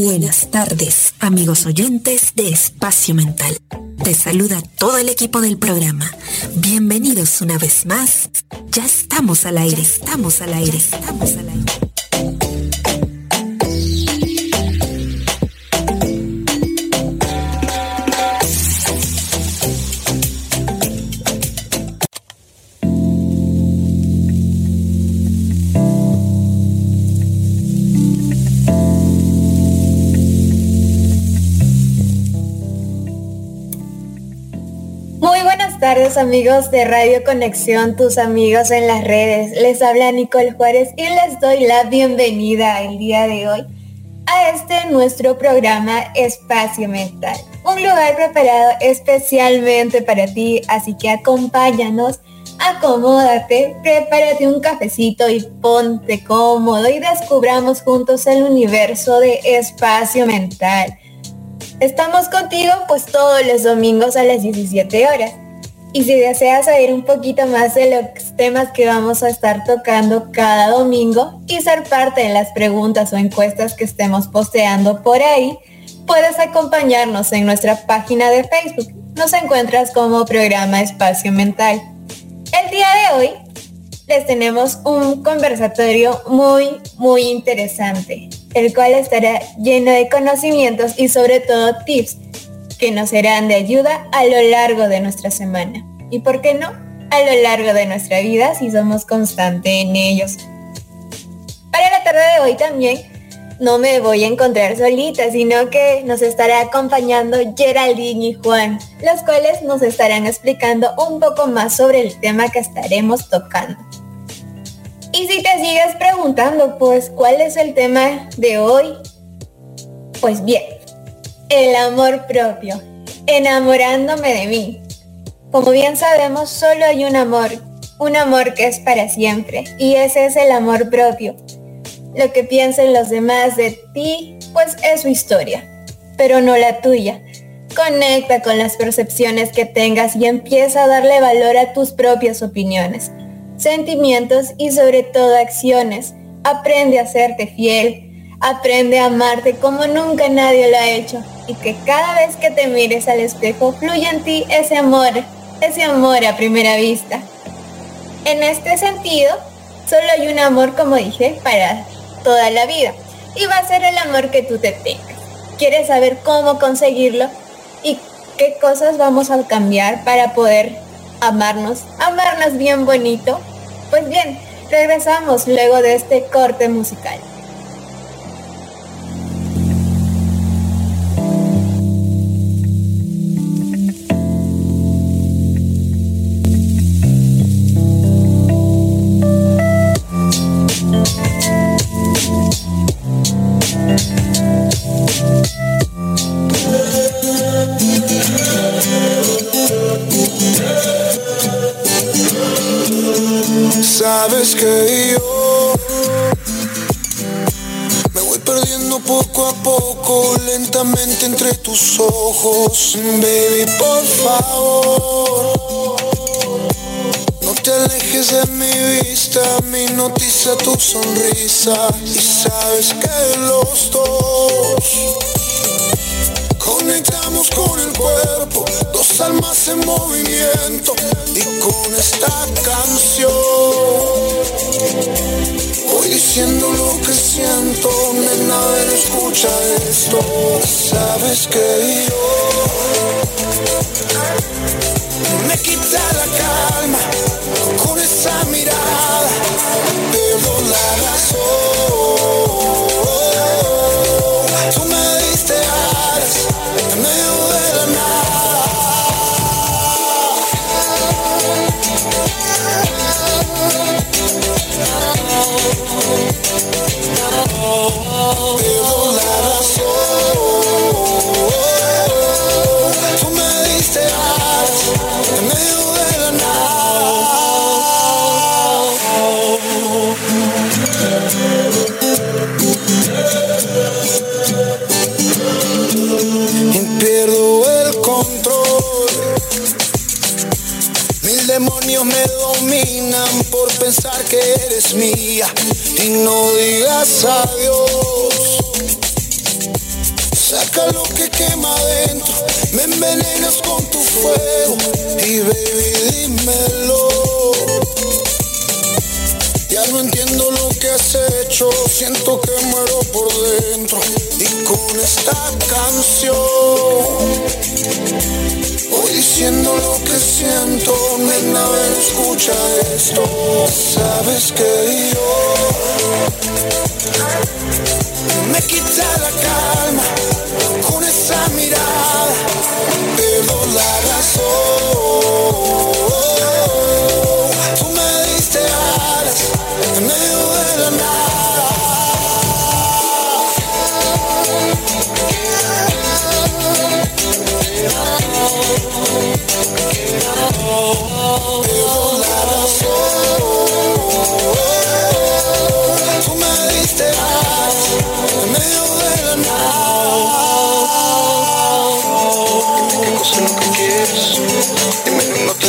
Buenas tardes, amigos oyentes de Espacio Mental. Te saluda todo el equipo del programa. Bienvenidos una vez más. Ya estamos al aire, estamos al aire, estamos al aire. Tardes amigos de Radio Conexión, tus amigos en las redes. Les habla Nicole Juárez y les doy la bienvenida el día de hoy a este nuestro programa Espacio Mental. Un lugar preparado especialmente para ti, así que acompáñanos, acomódate, prepárate un cafecito y ponte cómodo y descubramos juntos el universo de Espacio Mental. Estamos contigo pues todos los domingos a las 17 horas. Y si deseas saber un poquito más de los temas que vamos a estar tocando cada domingo y ser parte de las preguntas o encuestas que estemos posteando por ahí, puedes acompañarnos en nuestra página de Facebook. Nos encuentras como programa Espacio Mental. El día de hoy les tenemos un conversatorio muy, muy interesante, el cual estará lleno de conocimientos y sobre todo tips que nos serán de ayuda a lo largo de nuestra semana. Y por qué no, a lo largo de nuestra vida si somos constantes en ellos. Para la tarde de hoy también no me voy a encontrar solita, sino que nos estará acompañando Geraldine y Juan, los cuales nos estarán explicando un poco más sobre el tema que estaremos tocando. Y si te sigues preguntando, pues, ¿cuál es el tema de hoy? Pues bien, el amor propio, enamorándome de mí. Como bien sabemos, solo hay un amor, un amor que es para siempre, y ese es el amor propio. Lo que piensen los demás de ti, pues es su historia, pero no la tuya. Conecta con las percepciones que tengas y empieza a darle valor a tus propias opiniones, sentimientos y sobre todo acciones. Aprende a serte fiel, Aprende a amarte como nunca nadie lo ha hecho y que cada vez que te mires al espejo fluya en ti ese amor, ese amor a primera vista. En este sentido, solo hay un amor, como dije, para toda la vida y va a ser el amor que tú te tengas. ¿Quieres saber cómo conseguirlo y qué cosas vamos a cambiar para poder amarnos, amarnos bien bonito? Pues bien, regresamos luego de este corte musical. Ojos. Baby, por favor, no te alejes de mi vista, mi noticia tu sonrisa. Y sabes que los dos conectamos con el cuerpo, dos almas en movimiento y con esta canción diciendo lo que siento, nena, escucha esto. Sabes que yo me quita la calma con esa mirada, pensar que eres mía y no digas adiós. Saca lo que quema adentro, me envenenas con tu fuego y baby dímelo. Ya no entiendo lo que has hecho, siento que muero por dentro y con esta canción. Voy diciendo lo que siento, nena, ven, escucha esto. Sabes que yo me quita la calma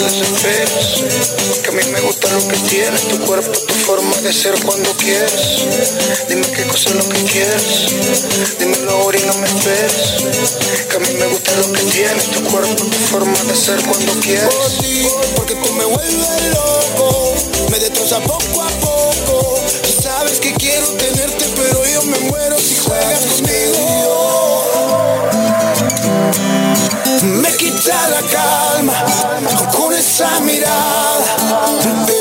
Que a mí me gusta lo que tienes. Tu cuerpo, tu forma de ser cuando quieres. Dime qué cosa es lo que quieres. Dímelo ahora y no me esperes. Que a mí me gusta lo que tienes. Tu cuerpo, tu forma de ser cuando quieres. Por ti, porque tú me vuelves loco. Me destroza poco a poco. Sabes que quiero tenerte, la calma con esa mirada,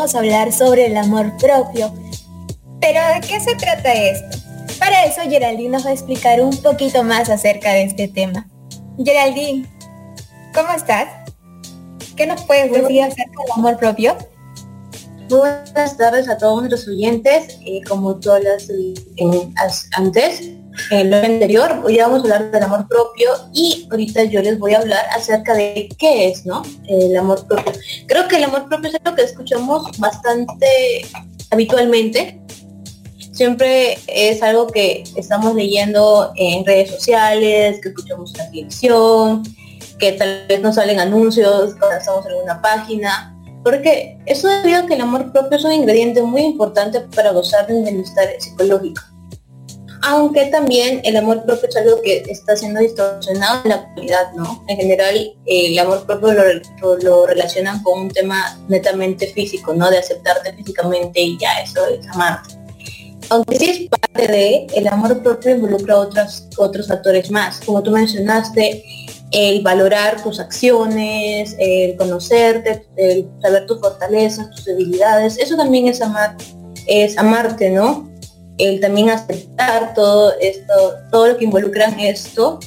vamos a hablar sobre el amor propio. Pero ¿de qué se trata esto? Para eso Geraldine nos va a explicar un poquito más acerca de este tema. Geraldine, ¿cómo estás? ¿Qué nos puedes decir acerca del amor propio? Muy buenas tardes a todos nuestros oyentes. Eh, como todas las eh, antes, lo anterior, hoy vamos a hablar del amor propio y ahorita yo les voy a hablar acerca de qué es, ¿no? El amor propio. Creo que el amor propio es algo que escuchamos bastante habitualmente. Siempre es algo que estamos leyendo en redes sociales, que escuchamos en la televisión, que tal vez nos salen anuncios cuando estamos en alguna página. Porque eso debido a que el amor propio es un ingrediente muy importante para gozar de un bienestar psicológico. Aunque también el amor propio es algo que está siendo distorsionado en la actualidad, ¿no? En general, el amor propio lo, lo- lo relacionan con un tema netamente físico, ¿no? De aceptarte físicamente y ya, eso es amarte. Aunque sí es parte de, el amor propio involucra otros, otros factores más. Como tú mencionaste, el valorar tus acciones, el conocerte, el saber tus fortalezas, tus debilidades, eso también es amar, es amarte, ¿no? El también aceptar todo esto, todo lo que involucra en esto,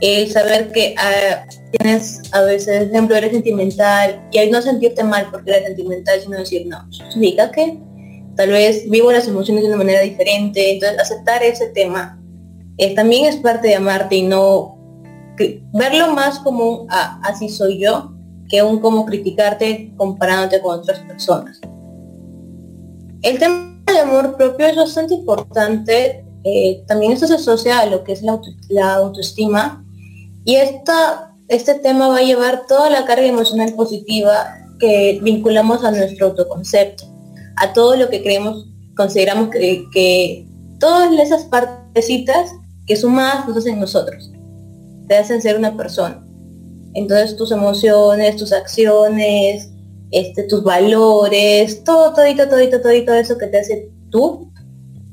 el saber que ah, tienes a veces, por ejemplo, eres sentimental y al no sentirte mal porque eres sentimental, sino decir, no, significa que tal vez vivo las emociones de una manera diferente, entonces aceptar ese tema eh, también es parte de amarte y no verlo más como un "Ah, así soy yo que un como criticarte comparándote con otras personas. El tema del amor propio es bastante importante, eh, también esto se asocia a lo que es la, la autoestima y esta, este tema va a llevar toda la carga emocional positiva que vinculamos a nuestro autoconcepto, a todo lo que creemos, consideramos que, que todas esas partecitas que sumadas nos hacen nosotros, te hacen ser una persona. Entonces tus emociones, tus acciones, este, tus valores, todo, todito, todito, todito eso que te hace tú,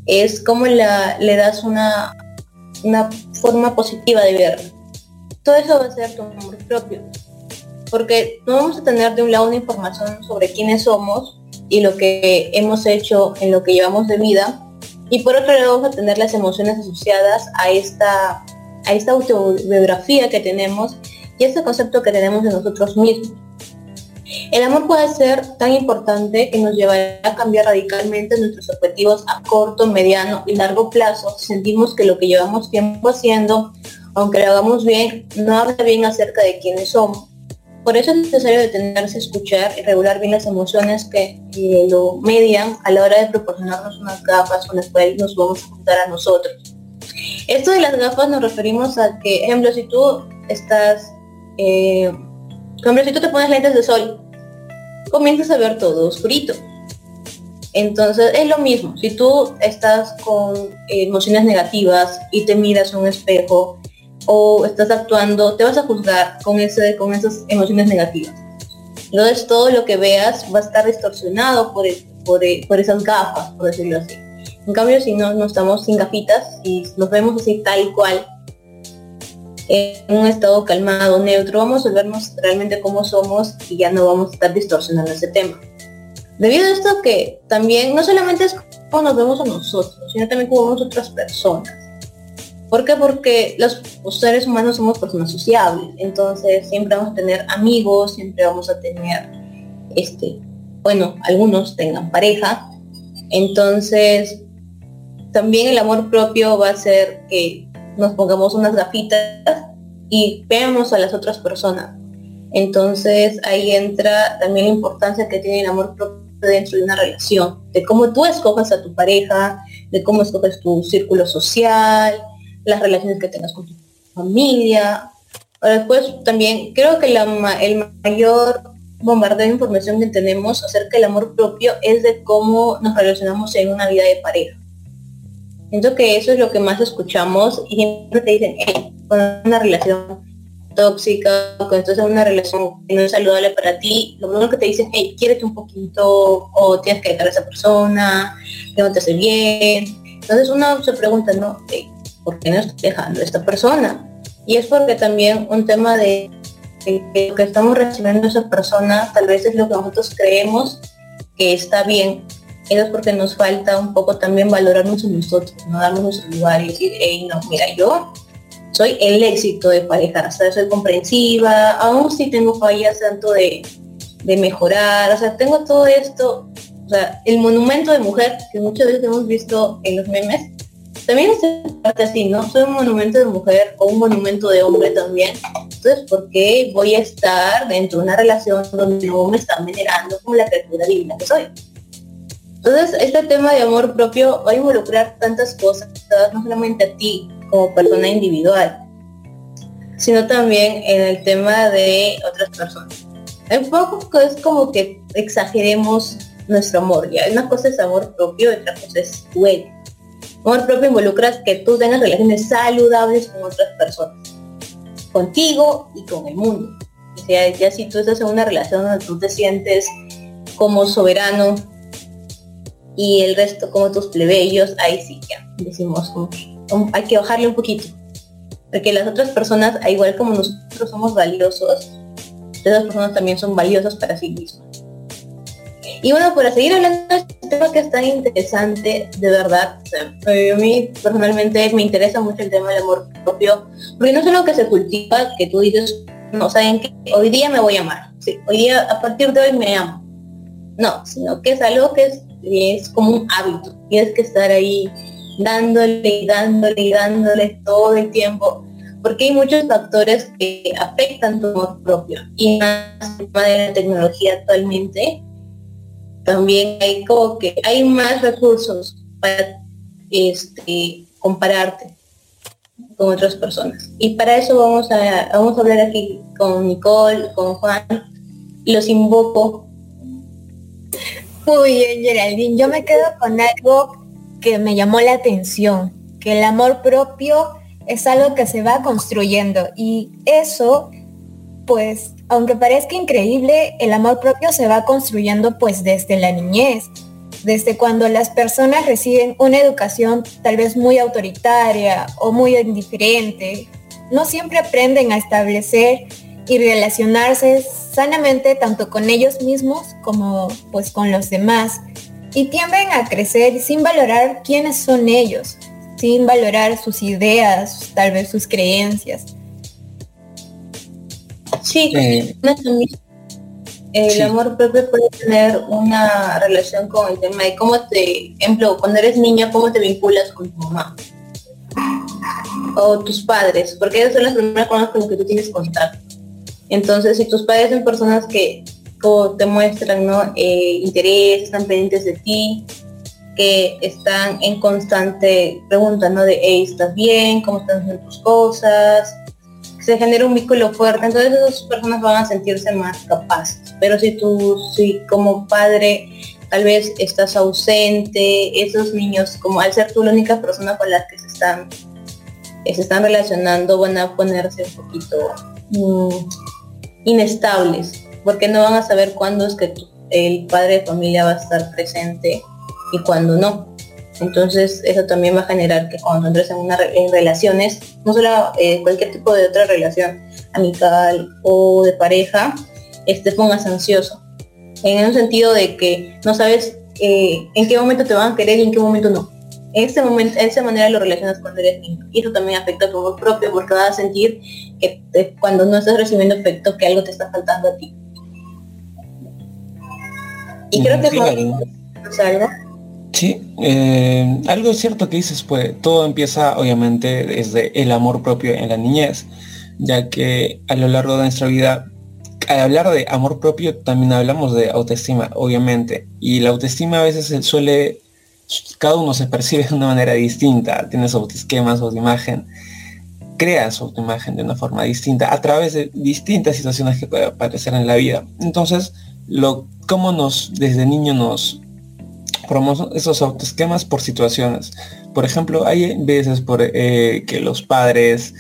es como le das una, una forma positiva de ver. Todo eso va a ser tu amor propio. Porque no vamos a tener de un lado una información sobre quiénes somos y lo que hemos hecho en lo que llevamos de vida. Y por otro lado vamos a tener las emociones asociadas a esta, a esta autobiografía que tenemos y ese concepto que tenemos de nosotros mismos. El amor puede ser tan importante que nos llevará a cambiar radicalmente nuestros objetivos a corto, mediano y largo plazo. Sentimos que lo que llevamos tiempo haciendo, aunque lo hagamos bien, no habla bien acerca de quiénes somos. Por eso es necesario detenerse, escuchar y regular bien las emociones que lo median a la hora de proporcionarnos unas gafas con las cuales nos vamos a juntar a nosotros. Esto de las gafas nos referimos a que, ejemplo, si tú estás eh, por si tú te pones lentes de sol, comienzas a ver todo oscurito. Entonces es lo mismo, si tú estás con emociones negativas y te miras a un espejo o estás actuando, te vas a juzgar con, ese, con esas emociones negativas. Entonces todo lo que veas va a estar distorsionado por, por, por esas gafas, por decirlo así. En cambio, si no, no estamos sin gafitas y nos vemos así tal cual, en un estado calmado, neutro, vamos a vernos realmente cómo somos y ya no vamos a estar distorsionando ese tema. Debido a esto que también no solamente es cómo nos vemos a nosotros, sino también cómo vemos a otras personas. ¿Por qué? Porque los, seres humanos somos personas sociables, entonces siempre vamos a tener amigos, siempre vamos a tener, este, bueno, algunos tengan pareja, entonces también el amor propio va a ser que nos pongamos unas gafitas y veamos a las otras personas. Entonces ahí entra también la importancia que tiene el amor propio dentro de una relación, de cómo tú escoges a tu pareja, de cómo escoges tu círculo social, las relaciones que tengas con tu familia. después también creo que el mayor bombardeo de información que tenemos acerca del amor propio es de cómo nos relacionamos en una vida de pareja. Siento que eso es lo que más escuchamos y siempre te dicen, hey, con una relación tóxica, con esto es una relación que no es saludable para ti, lo primero que te dicen, hey, quiérete un poquito o tienes que dejar a esa persona, que no te hace bien. Entonces uno se pregunta, ¿no? ¿Por qué no estoy dejando a esta persona? Y es porque también un tema de, que lo que estamos recibiendo de esa persona tal vez es lo que nosotros creemos que está bien eso es porque nos falta un poco también valorarnos en nosotros, no darnos nuestro lugar y decir, hey, no, mira, yo soy el éxito de pareja, o sea, soy comprensiva, aún si tengo fallas tanto de, de mejorar, o sea, tengo todo esto, o sea, el monumento de mujer que muchas veces hemos visto en los memes, también es parte así, ¿no? Soy un monumento de mujer o un monumento de hombre también. Entonces, ¿por qué voy a estar dentro de una relación donde no me están venerando como la criatura divina que soy? Entonces, este tema de amor propio va a involucrar tantas cosas, no solamente a ti como persona individual, sino también en el tema de otras personas. Un poco es como que exageremos nuestro amor, ya una cosa es amor propio, otra cosa es tu Amor propio involucra que tú tengas relaciones saludables con otras personas, contigo y con el mundo. O sea, ya si tú estás en una relación donde tú te sientes como soberano, y el resto como tus plebeyos, ahí sí ya decimos hay que bajarle un poquito. Porque las otras personas, igual como nosotros somos valiosos, esas personas también son valiosas para sí mismas. Y bueno, para seguir hablando de este tema que es tan interesante, de verdad, a mí personalmente me interesa mucho el tema del amor propio, porque no es algo que se cultiva, que tú dices, no, saben que hoy día me voy a amar, sí, hoy día, a partir de hoy me amo. No, sino que es algo que es es como un hábito. Tienes que estar ahí dándole y dándole y dándole todo el tiempo, porque hay muchos factores que afectan tu amor propio. Y más de la tecnología actualmente, también hay como que hay más recursos para este, compararte con otras personas. Y para eso vamos a, vamos a hablar aquí con Nicole, con Juan. Los invoco muy bien, Geraldine. Yo me quedo con algo que me llamó la atención, que el amor propio es algo que se va construyendo y eso pues, aunque parezca increíble, el amor propio se va construyendo pues desde la niñez, desde cuando las personas reciben una educación tal vez muy autoritaria o muy indiferente. No siempre aprenden a establecer y relacionarse sanamente tanto con ellos mismos como pues con los demás. Y tienden a crecer sin valorar quiénes son ellos, sin valorar sus ideas, tal vez sus creencias. Sí, eh, el amor propio puede tener una relación con el tema de cómo te, ejemplo, cuando eres niña, cómo te vinculas con tu mamá o tus padres, porque esas son las primeras con las que tú tienes contacto. Entonces, si tus padres son personas que te muestran ¿no? Eh, interés, están pendientes de ti, que están en constante pregunta, ¿no? De, hey, ¿estás bien? ¿Cómo están haciendo tus cosas? Se genera un vínculo fuerte, entonces esas personas van a sentirse más capaces. Pero si tú, si como padre tal vez estás ausente, esos niños, como al ser tú la única persona con las que se están, se están relacionando, van a ponerse un poquito mm, inestables, porque no van a saber cuándo es que el padre de familia va a estar presente y cuándo no. Entonces eso también va a generar que cuando entres en, una, en relaciones, no solo eh, cualquier tipo de otra relación amical o de pareja, te pongas ansioso. En un sentido de que no sabes eh, en qué momento te van a querer y en qué momento no. En este momento, esa manera lo relacionas cuando eres niño. Y eso también afecta a tu amor propio porque vas a sentir que cuando no estás recibiendo efecto que algo te está faltando a ti. Y creo que es algo. Sí, eh, algo cierto que dices, pues todo empieza obviamente desde el amor propio en la niñez, ya que a lo largo de nuestra vida al hablar de amor propio también hablamos de autoestima, obviamente. Y la autoestima a veces suele, cada uno se percibe de una manera distinta, tiene su autoesquema, su imagen, crea su autoimagen de una forma distinta a través de distintas situaciones que pueden aparecer en la vida. Entonces, lo, cómo nos, desde niño nos formamos esos autoesquemas por situaciones. Por ejemplo, hay veces por, eh, que los padres,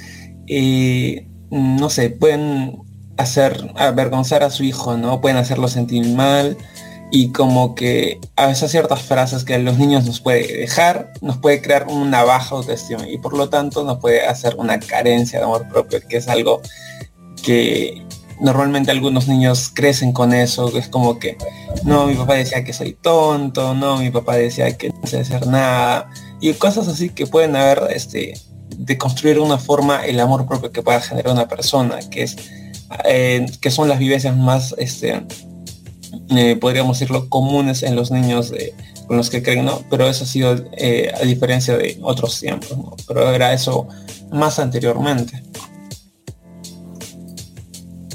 eh, no sé, pueden hacer avergonzar a su hijo, ¿no? Pueden hacerlo sentir mal y como que a veces ciertas frases que los niños nos puede dejar, nos puede crear una baja autoestima y por lo tanto nos puede hacer una carencia de amor propio, que es algo que normalmente algunos niños crecen con eso, que es como que, no, mi papá decía que soy tonto, no, mi papá decía que no sé hacer nada, y cosas así que pueden haber, este, de construir una forma el amor propio que pueda generar una persona, que es eh, que son las vivencias más, este, eh, podríamos decirlo, comunes en los niños con los que creen, ¿no? Pero eso ha sido eh, a diferencia de otros tiempos, Pero era eso más anteriormente.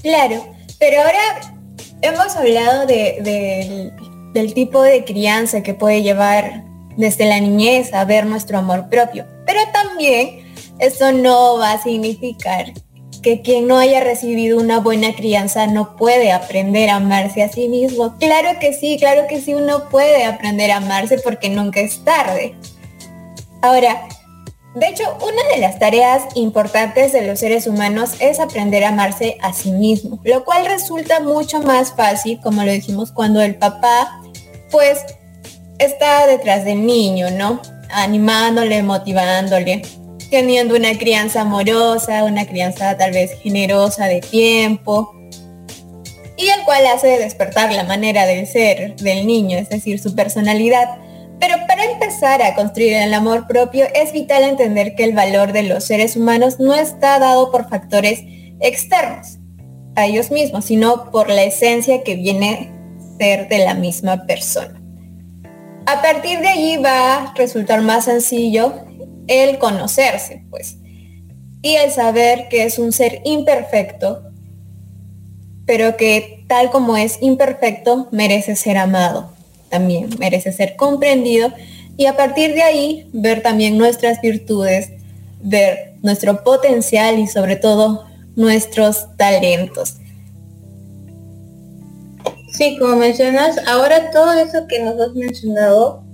Claro, pero ahora hemos hablado del tipo de crianza que puede llevar desde la niñez a ver nuestro amor propio. Pero también eso no va a significar que quien no haya recibido una buena crianza no puede aprender a amarse a sí mismo. Claro que sí, claro que sí, uno puede aprender a amarse porque nunca es tarde. Ahora, de hecho, una de las tareas importantes de los seres humanos es aprender a amarse a sí mismo, lo cual resulta mucho más fácil, como lo dijimos, cuando el papá, pues, está detrás del niño, ¿no? Animándole, motivándole teniendo una crianza amorosa, una crianza tal vez generosa de tiempo, y el cual hace despertar la manera de ser del niño, es decir, su personalidad. Pero para empezar a construir el amor propio es vital entender que el valor de los seres humanos no está dado por factores externos a ellos mismos, sino por la esencia que viene ser de la misma persona. A partir de allí va a resultar más sencillo el conocerse, pues. Y el saber que es un ser imperfecto, pero que tal como es imperfecto, merece ser amado también, merece ser comprendido y a partir de ahí ver también nuestras virtudes, ver nuestro potencial y sobre todo nuestros talentos. Sí, como mencionas, ahora todo eso que nos has mencionado,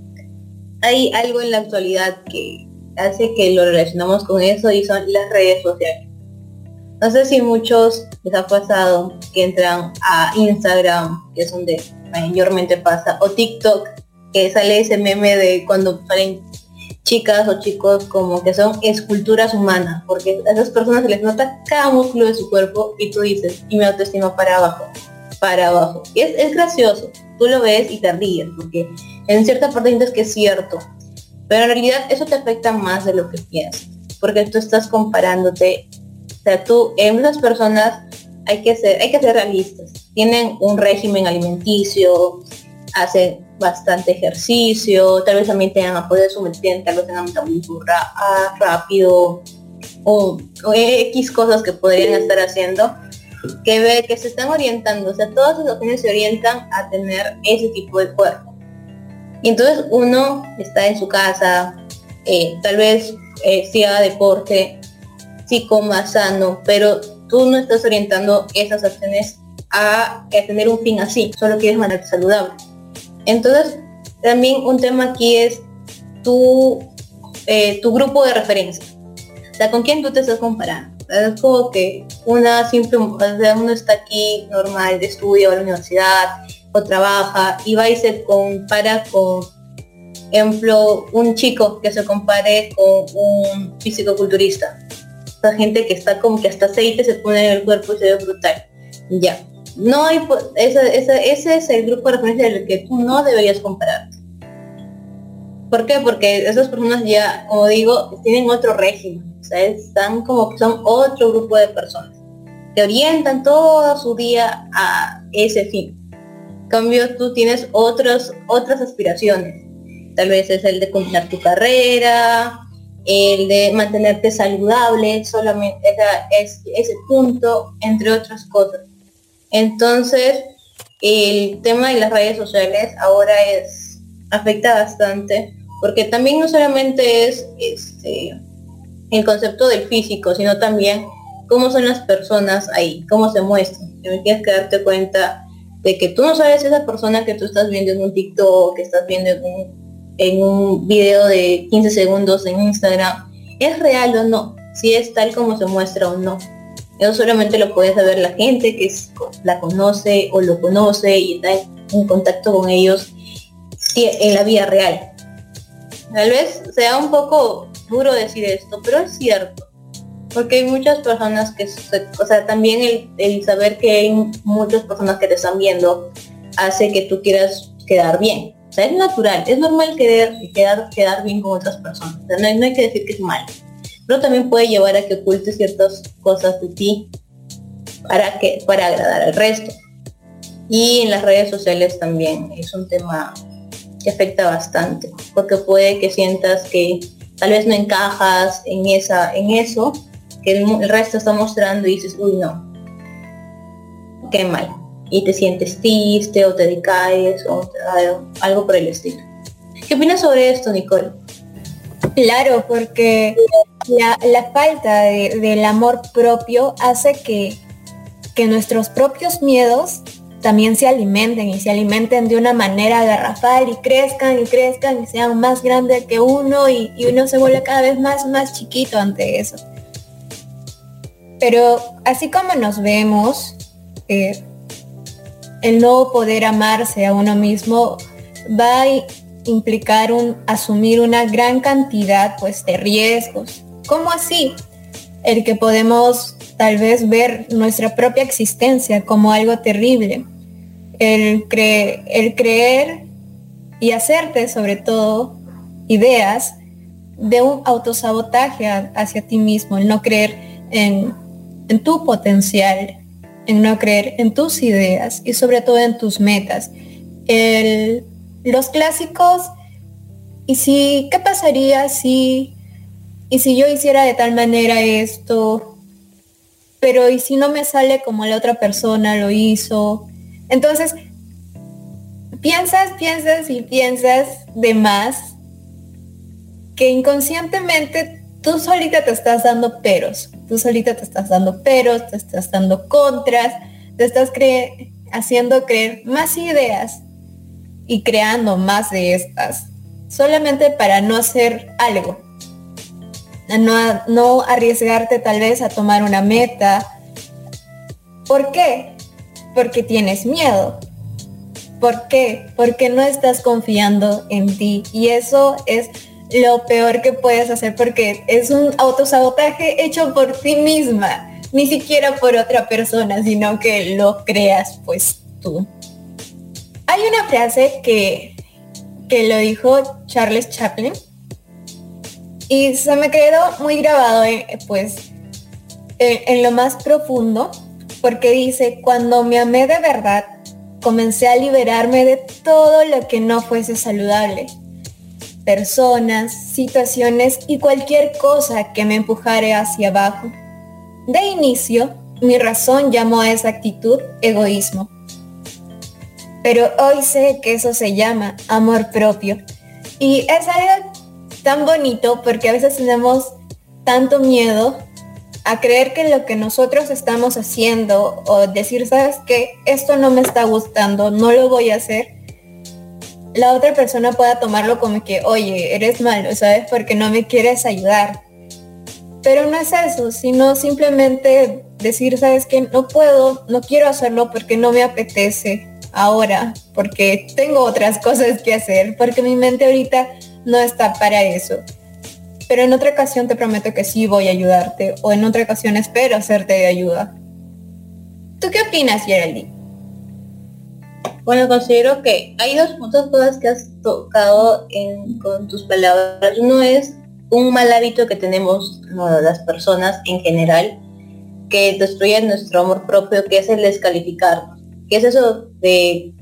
hay algo en la actualidad que hace que lo relacionamos con eso y son las redes sociales. No sé si muchos les ha pasado que entran a Instagram, que es donde mayormente pasa, o TikTok, que sale ese meme de cuando salen chicas o chicos como que son esculturas humanas, porque a esas personas se les nota cada músculo de su cuerpo y tú dices, y mi autoestima para abajo, para abajo. Y es, es gracioso, tú lo ves y te ríes, porque en cierta parte sientes que es cierto, pero en realidad eso te afecta más de lo que piensas, porque tú estás comparándote o sea, tú, en muchas personas hay que ser, hay que ser realistas. Tienen un régimen alimenticio, hacen bastante ejercicio, tal vez también tengan apoyo de su mente, tal vez tengan metabolismo ah, rápido o, X cosas que podrían estar haciendo que ve que se están orientando, o sea, todas esas opciones se orientan a tener ese tipo de cuerpo. Y entonces uno está en su casa, eh, tal vez eh, si haga deporte, sí coma sano, pero tú no estás orientando esas acciones a, tener un fin así, solo quieres mantenerte saludable. Entonces, también un tema aquí es tu, eh, tu grupo de referencia. O sea, ¿con quién tú te estás comparando? Es como que una simple, o sea, uno está aquí normal, de estudio a la universidad o trabaja y va y se compara con, ejemplo, un chico que se compare con un físico culturista esa gente que está como que hasta aceite se pone en el cuerpo y se ve brutal. Ya. No hay, ese, ese, es el grupo de referencia del que tú no deberías comparar. ¿Por qué? Porque esas personas ya, como digo, tienen otro régimen. O sea, están como que son otro grupo de personas que orientan todo su día a ese fin. Cambio, tú tienes otras otras aspiraciones. Tal vez es el de combinar tu carrera, el de mantenerte saludable, solamente es ese punto, entre otras cosas. Entonces, el tema de las redes sociales ahora es afecta bastante, porque también no solamente es este, el concepto del físico, sino también cómo son las personas ahí, cómo se muestran. tienes que darte cuenta de que tú no sabes esa persona que tú estás viendo en un TikTok, que estás viendo en un en un video de 15 segundos en Instagram, ¿es real o no? Si es tal como se muestra o no. Eso solamente lo puede saber la gente que la conoce o lo conoce y está en contacto con ellos en la vida real. Tal vez sea un poco duro decir esto, pero es cierto. Porque hay muchas personas que, o sea, también el, saber que hay muchas personas que te están viendo hace que tú quieras quedar bien es natural, es normal quedar, quedar bien con otras personas. no, hay, que decir que es mal. Pero también puede llevar a que ocultes ciertas cosas de ti para, que, para agradar al resto. Y en las redes sociales también es un tema que afecta bastante, porque puede que sientas que tal vez no encajas en esa, en eso que el, resto está mostrando y dices, uy no, qué mal y te sientes triste o te decaes o algo por el estilo. ¿Qué opinas sobre esto, Nicole? Claro, porque la, falta del amor propio hace que, que nuestros propios miedos también se alimenten y se alimenten de una manera garrafal y crezcan y crezcan y sean más grandes que uno y, uno se vuelve cada vez más, más chiquito ante eso. Pero así como nos vemos, eh, el no poder amarse a uno mismo va a implicar un asumir una gran cantidad pues de riesgos. ¿Cómo así? El que podemos tal vez ver nuestra propia existencia como algo terrible. El, el creer y hacerte sobre todo ideas de un autosabotaje hacia ti mismo, el no creer en, en tu potencial, en no creer en tus ideas y sobre todo en tus metas. los clásicos, y si, ¿qué pasaría si, y si yo hiciera de tal manera esto? Pero y si no me sale como la otra persona lo hizo. Entonces, piensas, piensas y piensas de más que inconscientemente tú solita te estás dando peros, tú solita te estás dando peros, te estás dando contras, te estás haciendo creer más ideas y creando más de estas, solamente para no hacer algo. no, no arriesgarte tal vez a tomar una meta. ¿Por qué? Porque tienes miedo. ¿Por qué? Porque no estás confiando en ti. Y eso es lo peor que puedes hacer porque es un autosabotaje hecho por ti misma, ni siquiera por otra persona, sino que lo creas pues tú. Hay una frase que, que lo dijo Charles Chaplin y se me quedó muy grabado pues en lo más profundo porque dice, cuando me amé de verdad, comencé a liberarme de todo lo que no fuese saludable. Personas, situaciones y cualquier cosa que me empujare hacia abajo. De inicio, mi razón llamó a esa actitud egoísmo. Pero hoy sé que eso se llama amor propio. Y es algo tan bonito porque a veces tenemos tanto miedo a creer que lo que nosotros estamos haciendo o decir, sabes que esto no me está gustando, no lo voy a hacer, la otra persona pueda tomarlo como que, oye, eres malo, ¿sabes? Porque no me quieres ayudar. Pero no es eso, sino simplemente decir, sabes que no puedo, no quiero hacerlo porque no me apetece ahora, porque tengo otras cosas que hacer, porque mi mente ahorita no está para eso pero en otra ocasión te prometo que sí voy a ayudarte o en otra ocasión espero hacerte de ayuda. ¿Tú qué opinas, Geraldine? Bueno, considero que hay dos puntos cosas que has tocado con tus palabras. Uno es un mal hábito que tenemos las personas en general que destruye nuestro amor propio, que es el descalificarnos. ¿Qué es eso de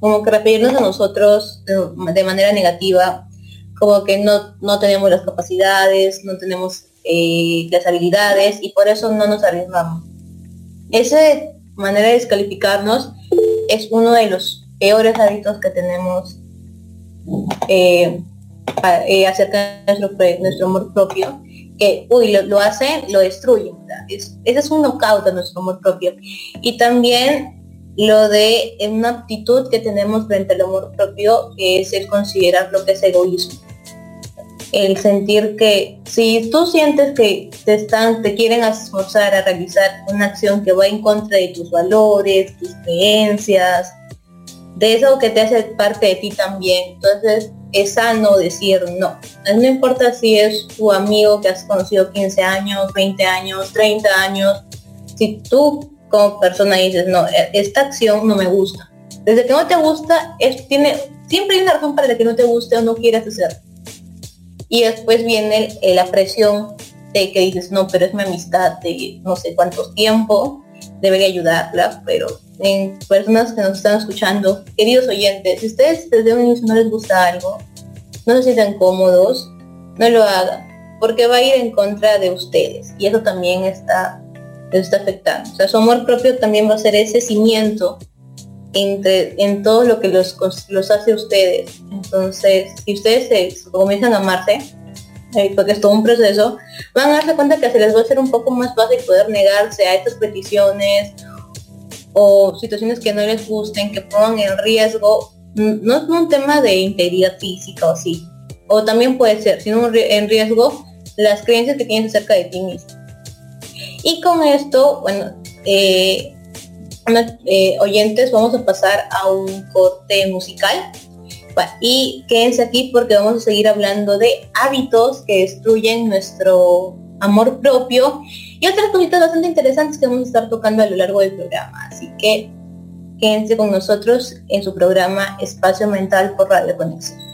como que referirnos a nosotros de manera negativa como que no, no tenemos las capacidades, no tenemos eh, las habilidades y por eso no nos arriesgamos. Esa manera de descalificarnos es uno de los peores hábitos que tenemos eh, eh, acerca de nuestro, nuestro, amor propio, que, uy, lo, lo hace, lo destruye. ese es un knockout de nuestro amor propio. Y también lo de una aptitud que tenemos frente al amor propio es el considerar lo que es egoísmo. El sentir que si tú sientes que te están, te quieren esforzar a realizar una acción que va en contra de tus valores, tus creencias, de eso que te hace parte de ti también. Entonces es sano decir no. No importa si es tu amigo que has conocido 15 años, 20 años, 30 años. Si tú como persona dices, no, e, esta acción no me gusta. Desde que no te gusta, es, tiene, siempre hay una razón para que no te guste o no quieras hacer. Y después viene la presión de que dices, no, pero es mi amistad de no sé cuántos tiempo, debería ayudarla, pero en personas que nos están escuchando, queridos oyentes, si ustedes desde un inicio no les gusta algo, no se sientan cómodos, no lo hagan, porque va a ir en contra de ustedes. Y eso también está está afectando. O sea, su amor propio también va a ser ese cimiento entre, en todo lo que los, los hace ustedes. Entonces, si ustedes comienzan a amarse, eh, porque es todo un proceso, van a darse cuenta que se les va a hacer un poco más fácil poder negarse a estas peticiones o situaciones que no les gusten, que pongan en riesgo, no es un tema de integridad física o así, o también puede ser, sino en riesgo las creencias que tienes acerca de ti mismo. Y con esto, bueno, eh, eh, oyentes, vamos a pasar a un corte musical. Y quédense aquí porque vamos a seguir hablando de hábitos que destruyen nuestro amor propio y otras cositas bastante interesantes que vamos a estar tocando a lo largo del programa. Así que quédense con nosotros en su programa Espacio Mental por Radio Conexión.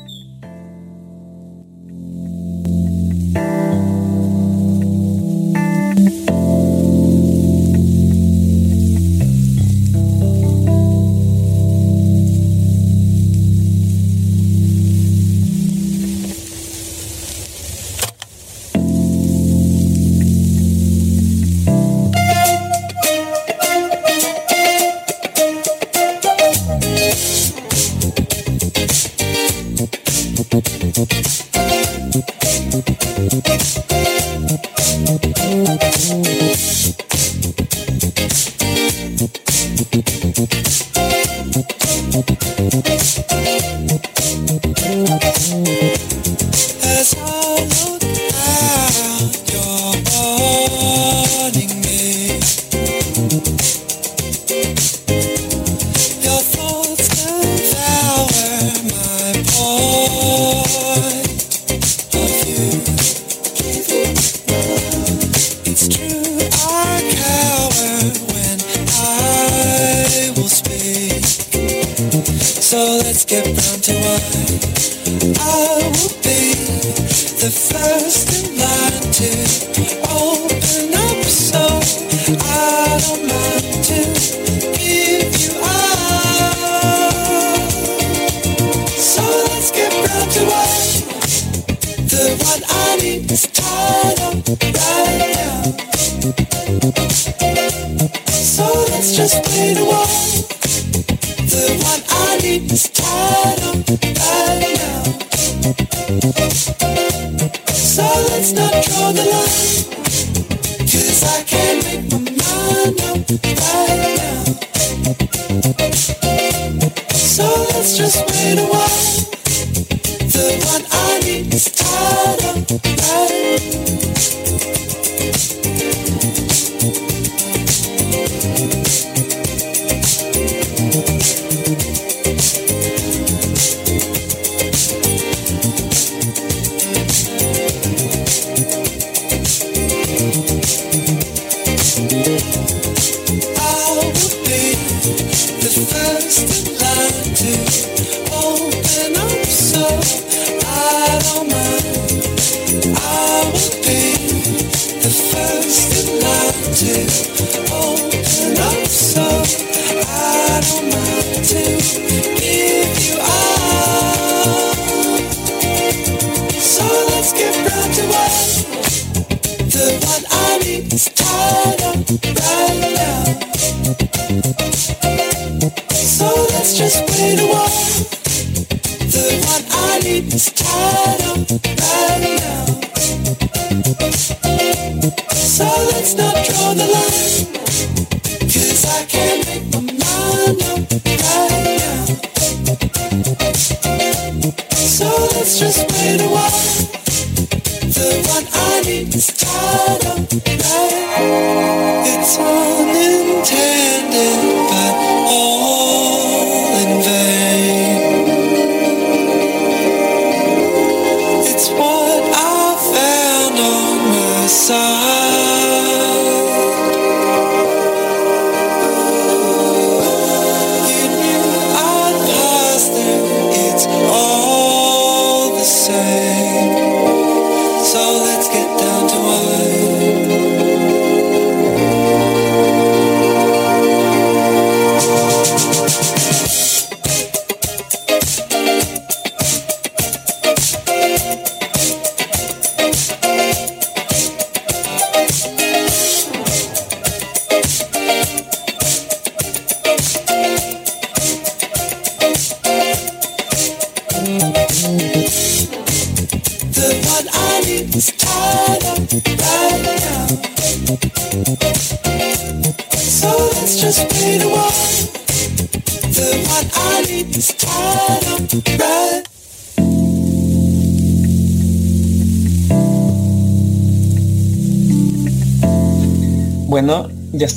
Let's get round to why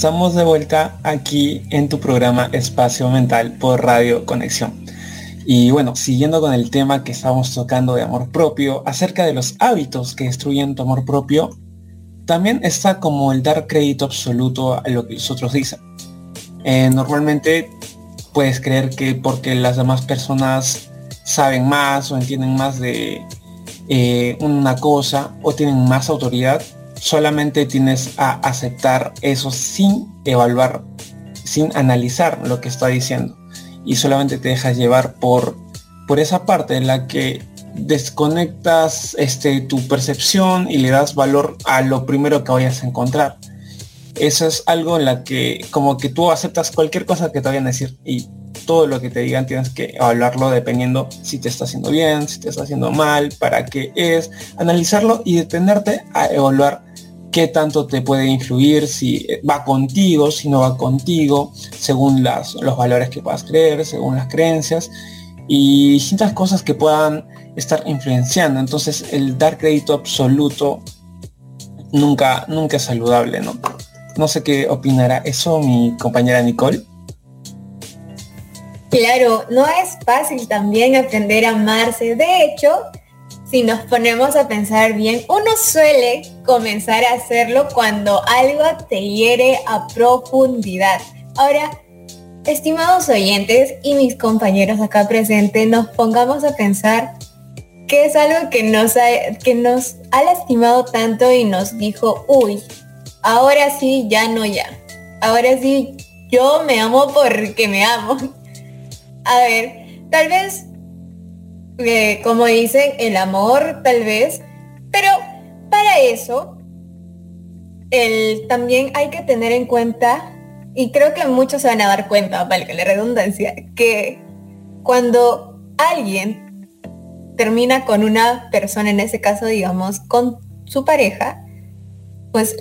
estamos de vuelta aquí en tu programa Espacio Mental por Radio Conexión. Y bueno, siguiendo con el tema que estamos tocando de amor propio, acerca de los hábitos que destruyen tu amor propio, también está como el dar crédito absoluto a lo que los otros dicen. Eh, normalmente puedes creer que porque las demás personas saben más o entienden más de eh, una cosa o tienen más autoridad, solamente tienes a aceptar eso sin evaluar, sin analizar lo que está diciendo. Y solamente te dejas llevar por, por esa parte en la que desconectas este, tu percepción y le das valor a lo primero que vayas a encontrar. Eso es algo en la que como que tú aceptas cualquier cosa que te vayan a decir y todo lo que te digan tienes que evaluarlo dependiendo si te está haciendo bien, si te está haciendo mal, para qué es, analizarlo y detenerte a evaluar qué tanto te puede influir, si va contigo, si no va contigo, según los valores que puedas creer, según las creencias y distintas cosas que puedan estar influenciando. Entonces el dar crédito absoluto nunca, nunca es saludable, ¿no? No sé qué opinará eso mi compañera Nicole. Claro, no es fácil también aprender a amarse. De hecho, si nos ponemos a pensar bien, uno suele comenzar a hacerlo cuando algo te hiere a profundidad. Ahora, estimados oyentes y mis compañeros acá presentes, nos pongamos a pensar que es algo que nos ha, que nos ha lastimado tanto y nos dijo, uy, ahora sí, ya no ya. Ahora sí, yo me amo porque me amo. A ver, tal vez, como dicen, el amor, tal vez, pero para eso, también hay que tener en cuenta, y creo que muchos se van a dar cuenta, valga la redundancia, que cuando alguien termina con una persona, en ese caso, digamos, con su pareja, pues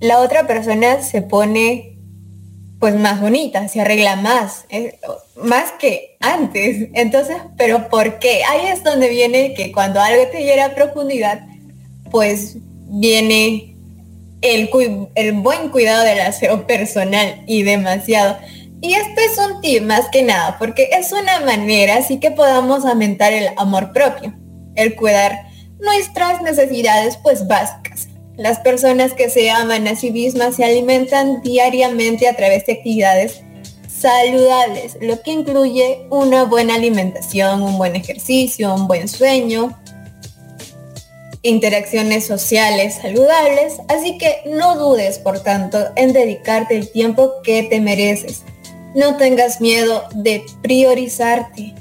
la otra persona se pone pues más bonita, se arregla más, eh, más que antes. Entonces, pero ¿por qué? Ahí es donde viene que cuando algo te llega a profundidad, pues viene el, el buen cuidado del aseo personal y demasiado. Y esto es un tip más que nada, porque es una manera así que podamos aumentar el amor propio, el cuidar nuestras necesidades pues básicas. Las personas que se aman a sí mismas se alimentan diariamente a través de actividades saludables, lo que incluye una buena alimentación, un buen ejercicio, un buen sueño, interacciones sociales saludables, así que no dudes, por tanto, en dedicarte el tiempo que te mereces. No tengas miedo de priorizarte,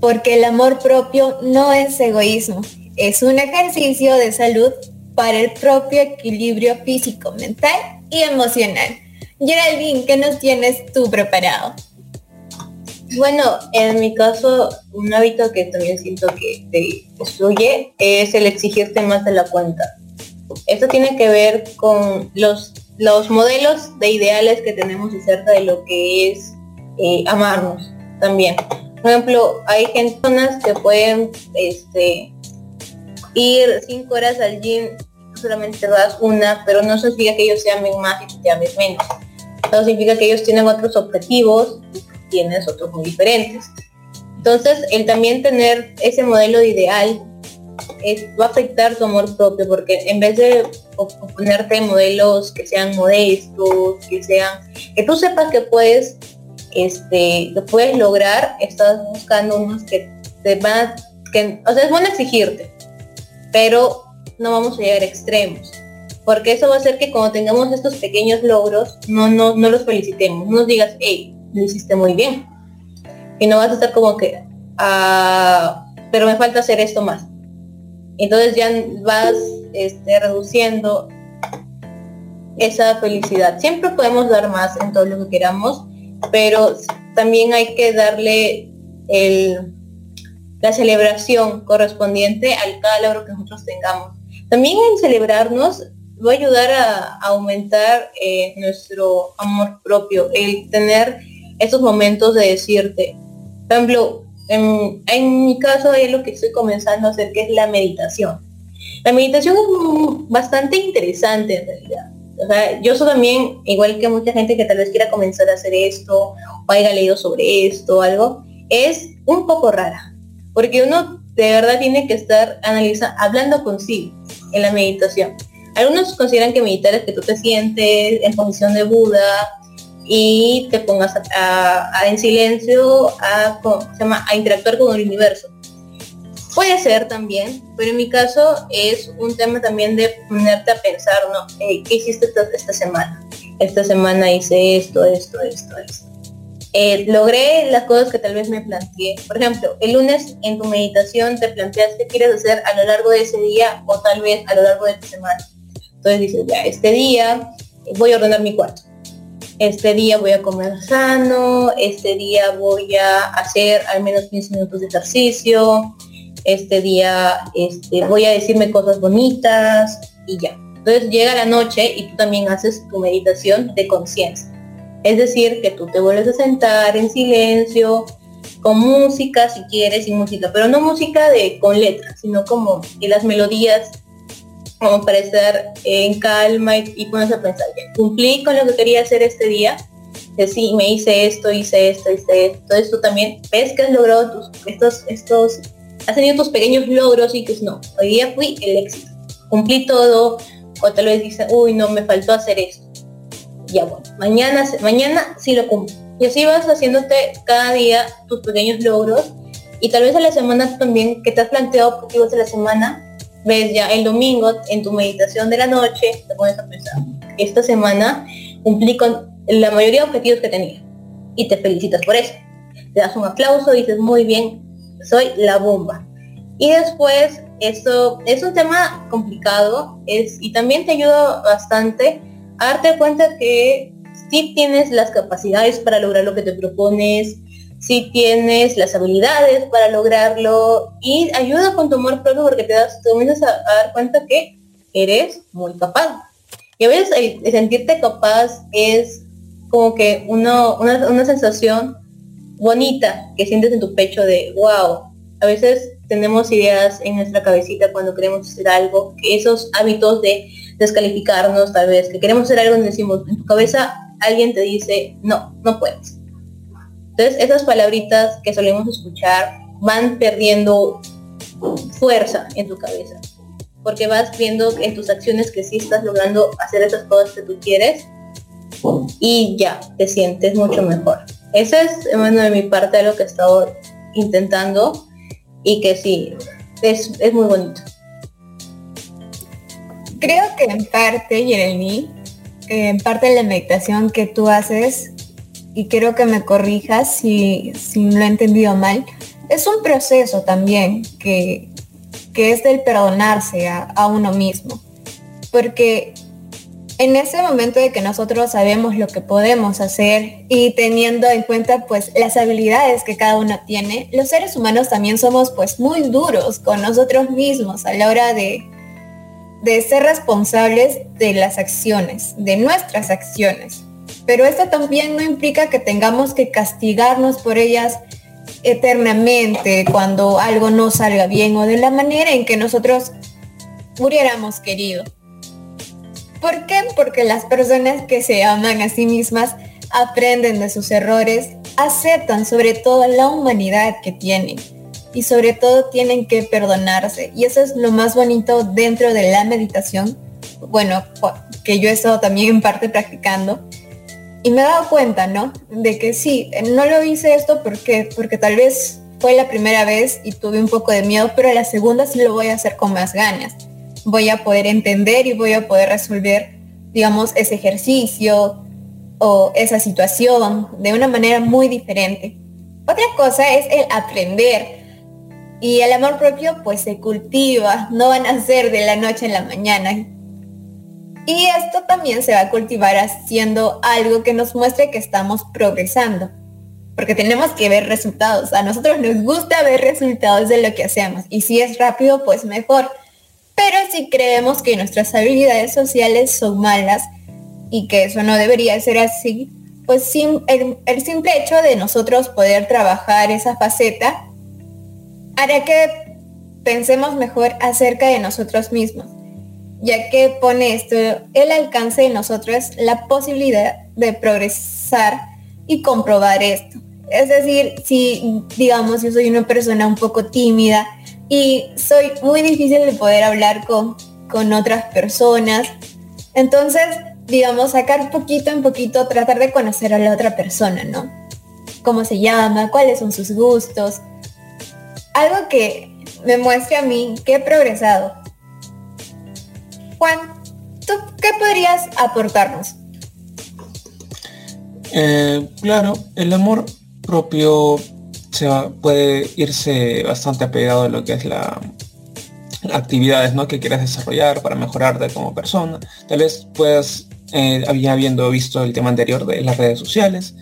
porque el amor propio no es egoísmo, es un ejercicio de salud para el propio equilibrio físico, mental y emocional. Geraldine, ¿qué nos tienes tú preparado? Bueno, en mi caso, un hábito que también siento que te destruye es el exigirte más de la cuenta. Esto tiene que ver con los, los modelos de ideales que tenemos acerca de lo que es eh, amarnos también. Por ejemplo, hay personas que pueden este, ir cinco horas al gym, solamente vas una, pero no significa que ellos se amen más y te amen menos. Eso significa que ellos tienen otros objetivos y tienes otros muy diferentes. Entonces, el también tener ese modelo ideal va a afectar tu amor propio, porque en vez de ponerte modelos que sean modestos, que sean, que tú sepas que puedes, este, puedes lograr, estás buscando unos que te van, que, o sea, es bueno exigirte, pero no vamos a llegar a extremos. Porque eso va a hacer que cuando tengamos estos pequeños logros, no, no, no los felicitemos. No nos digas, hey, lo hiciste muy bien. Y no vas a estar como que, ah, pero me falta hacer esto más. Entonces ya vas este, reduciendo esa felicidad. Siempre podemos dar más en todo lo que queramos, pero también hay que darle el, la celebración correspondiente al cada logro que nosotros tengamos. También en celebrarnos va a ayudar a, aumentar eh, nuestro amor propio, el tener esos momentos de decirte, por ejemplo, en, mi caso es lo que estoy comenzando a hacer, que es la meditación. La meditación es bastante interesante en realidad. O sea, yo soy también, igual que mucha gente que tal vez quiera comenzar a hacer esto, o haya leído sobre esto o algo, es un poco rara. Porque uno de verdad tiene que estar analizando, hablando consigo en la meditación. Algunos consideran que meditar es que tú te sientes en posición de Buda y te pongas a, en silencio a, a interactuar con el universo. Puede ser también, pero en mi caso es un tema también de ponerte a pensar, ¿no? Eh, ¿Qué hiciste esta semana? Esta semana hice esto, esto, esto, esto eh, logré las cosas que tal vez me planteé. Por ejemplo, el lunes en tu meditación te planteas qué quieres hacer a lo largo de ese día o tal vez a lo largo de tu semana. Entonces dices, ya, este día voy a ordenar mi cuarto. Este día voy a comer sano, este día voy a hacer al menos 15 minutos de ejercicio, este día este, voy a decirme cosas bonitas y ya. Entonces llega la noche y tú también haces tu meditación de conciencia es decir, que tú te vuelves a sentar en silencio, con música si quieres, sin música, pero no música de con letras, sino como de las melodías, como para estar en calma y, y ponerse a pensar, cumplí con lo que quería hacer este día, que sí, me hice esto, hice esto, hice esto, todo esto también, ves que has logrado tus, estos, estos, has tenido tus pequeños logros y que no, hoy día fui el éxito, cumplí todo, o tal vez dices, uy, no, me faltó hacer esto ya bueno, mañana, mañana sí lo cumplo. Y así vas haciéndote cada día tus pequeños logros y tal vez a la semana también que te has planteado objetivos de la semana, ves ya el domingo en tu meditación de la noche, te pones a esta semana cumplí con la mayoría de objetivos que tenía y te felicitas por eso. Te das un aplauso, dices muy bien, soy la bomba. Y después, eso es un tema complicado es, y también te ayuda bastante a darte cuenta que si tienes las capacidades para lograr lo que te propones, si tienes las habilidades para lograrlo y ayuda con tu amor propio porque te das, comienzas a, dar cuenta que eres muy capaz. Y a veces sentirte capaz es como que una, una sensación bonita que sientes en tu pecho de wow. A veces tenemos ideas en nuestra cabecita cuando queremos hacer algo, que esos hábitos de descalificarnos tal vez, que queremos hacer algo y decimos, en tu cabeza alguien te dice, no, no puedes. Entonces esas palabritas que solemos escuchar van perdiendo fuerza en tu cabeza, porque vas viendo en tus acciones que sí estás logrando hacer esas cosas que tú quieres y ya, te sientes mucho mejor. Ese es, bueno, de mi parte de lo que he estado intentando y que sí, es, es muy bonito. Creo que en parte, Jeremy, en parte la meditación que tú haces, y quiero que me corrijas si, si lo he entendido mal, es un proceso también que, que es del perdonarse a, a uno mismo. Porque en ese momento de que nosotros sabemos lo que podemos hacer y teniendo en cuenta pues las habilidades que cada uno tiene, los seres humanos también somos pues muy duros con nosotros mismos a la hora de, de ser responsables de las acciones, de nuestras acciones. Pero esto también no implica que tengamos que castigarnos por ellas eternamente cuando algo no salga bien o de la manera en que nosotros hubiéramos querido. ¿Por qué? Porque las personas que se aman a sí mismas aprenden de sus errores, aceptan sobre todo la humanidad que tienen y sobre todo tienen que perdonarse. Y eso es lo más bonito dentro de la meditación, bueno, que yo he estado también en parte practicando. Y me he dado cuenta, ¿no? De que sí, no lo hice esto porque, porque tal vez fue la primera vez y tuve un poco de miedo, pero la segunda sí lo voy a hacer con más ganas voy a poder entender y voy a poder resolver, digamos, ese ejercicio o esa situación de una manera muy diferente. Otra cosa es el aprender. Y el amor propio pues se cultiva, no van a ser de la noche en la mañana. Y esto también se va a cultivar haciendo algo que nos muestre que estamos progresando. Porque tenemos que ver resultados. A nosotros nos gusta ver resultados de lo que hacemos. Y si es rápido, pues mejor. Pero si creemos que nuestras habilidades sociales son malas y que eso no debería ser así, pues el, el simple hecho de nosotros poder trabajar esa faceta hará que pensemos mejor acerca de nosotros mismos, ya que pone esto el alcance de nosotros la posibilidad de progresar y comprobar esto. Es decir, si digamos yo soy una persona un poco tímida y soy muy difícil de poder hablar con, con otras personas. Entonces, digamos, sacar poquito en poquito, tratar de conocer a la otra persona, ¿no? Cómo se llama, cuáles son sus gustos. Algo que me muestre a mí que he progresado. Juan, ¿tú qué podrías aportarnos? Eh, claro, el amor propio se puede irse bastante apegado a lo que es la actividades ¿no? que quieras desarrollar para mejorarte como persona. Tal vez puedas, eh, habiendo visto el tema anterior de las redes sociales,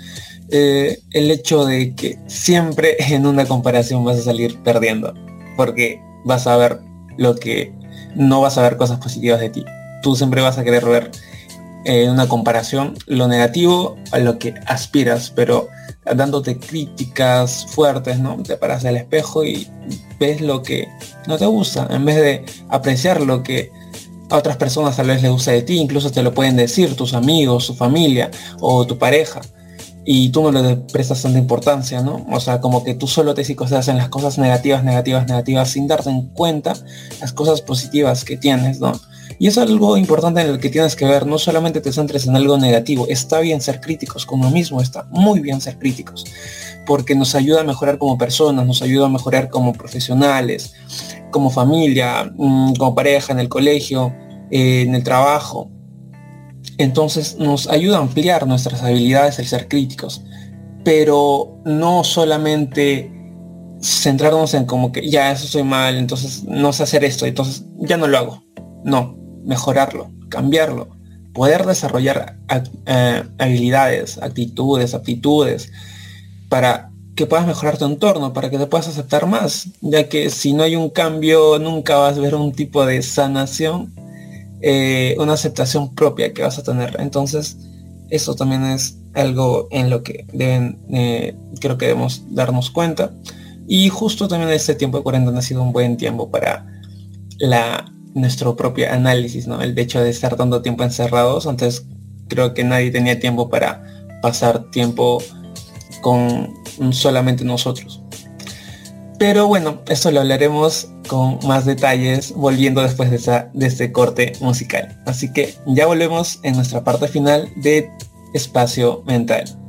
eh, el hecho de que siempre en una comparación vas a salir perdiendo, porque vas a ver lo que no vas a ver cosas positivas de ti. Tú siempre vas a querer ver en eh, una comparación lo negativo a lo que aspiras, pero dándote críticas fuertes, ¿no? Te paras al espejo y ves lo que no te gusta, en vez de apreciar lo que a otras personas tal vez les gusta de ti, incluso te lo pueden decir tus amigos, su familia o tu pareja. Y tú no le prestas tanta importancia, ¿no? O sea, como que tú solo te psicoseas en las cosas negativas, negativas, negativas, sin darte en cuenta las cosas positivas que tienes, ¿no? Y es algo importante en el que tienes que ver, no solamente te centres en algo negativo, está bien ser críticos con uno mismo, está muy bien ser críticos, porque nos ayuda a mejorar como personas, nos ayuda a mejorar como profesionales, como familia, mm, como pareja, en el colegio, eh, en el trabajo. Entonces nos ayuda a ampliar nuestras habilidades el ser críticos, pero no solamente centrarnos en como que ya eso estoy mal, entonces no sé hacer esto, entonces ya no lo hago. No, mejorarlo, cambiarlo, poder desarrollar habilidades, actitudes, aptitudes, para que puedas mejorar tu entorno, para que te puedas aceptar más, ya que si no hay un cambio, nunca vas a ver un tipo de sanación, eh, una aceptación propia que vas a tener. Entonces, eso también es algo en lo que deben, eh, creo que debemos darnos cuenta. Y justo también este tiempo de cuarentena ha sido un buen tiempo para la nuestro propio análisis, ¿no? El hecho de estar tanto tiempo encerrados, antes creo que nadie tenía tiempo para pasar tiempo con solamente nosotros. Pero bueno, esto lo hablaremos con más detalles volviendo después de, este corte musical. Así que ya volvemos en nuestra parte final de Espacio Mental.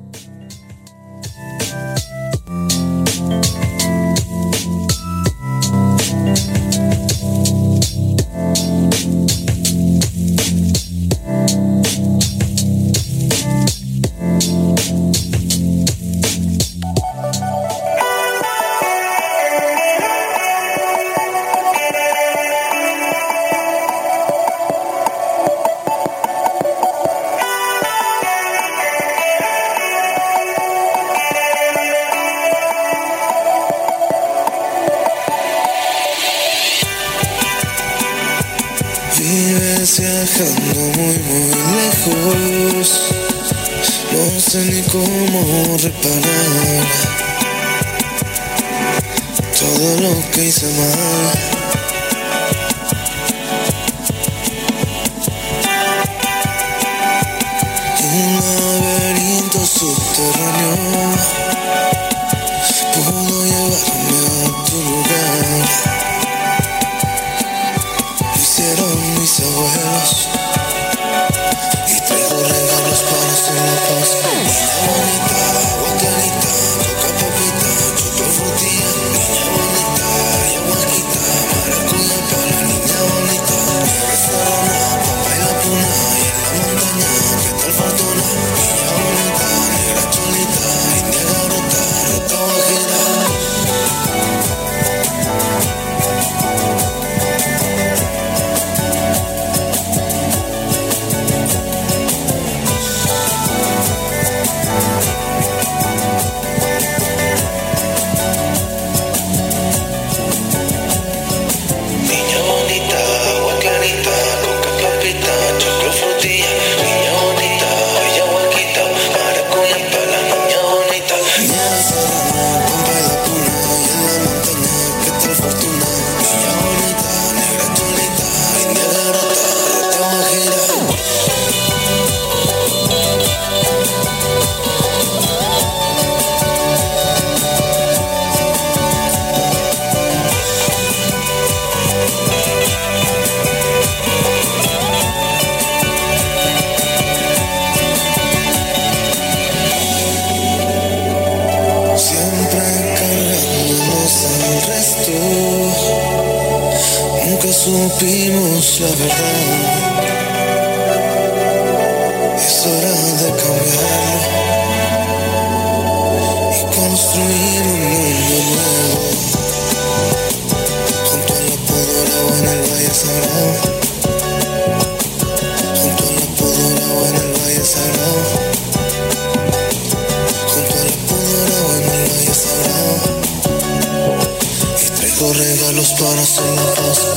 regalos para hacer la paz.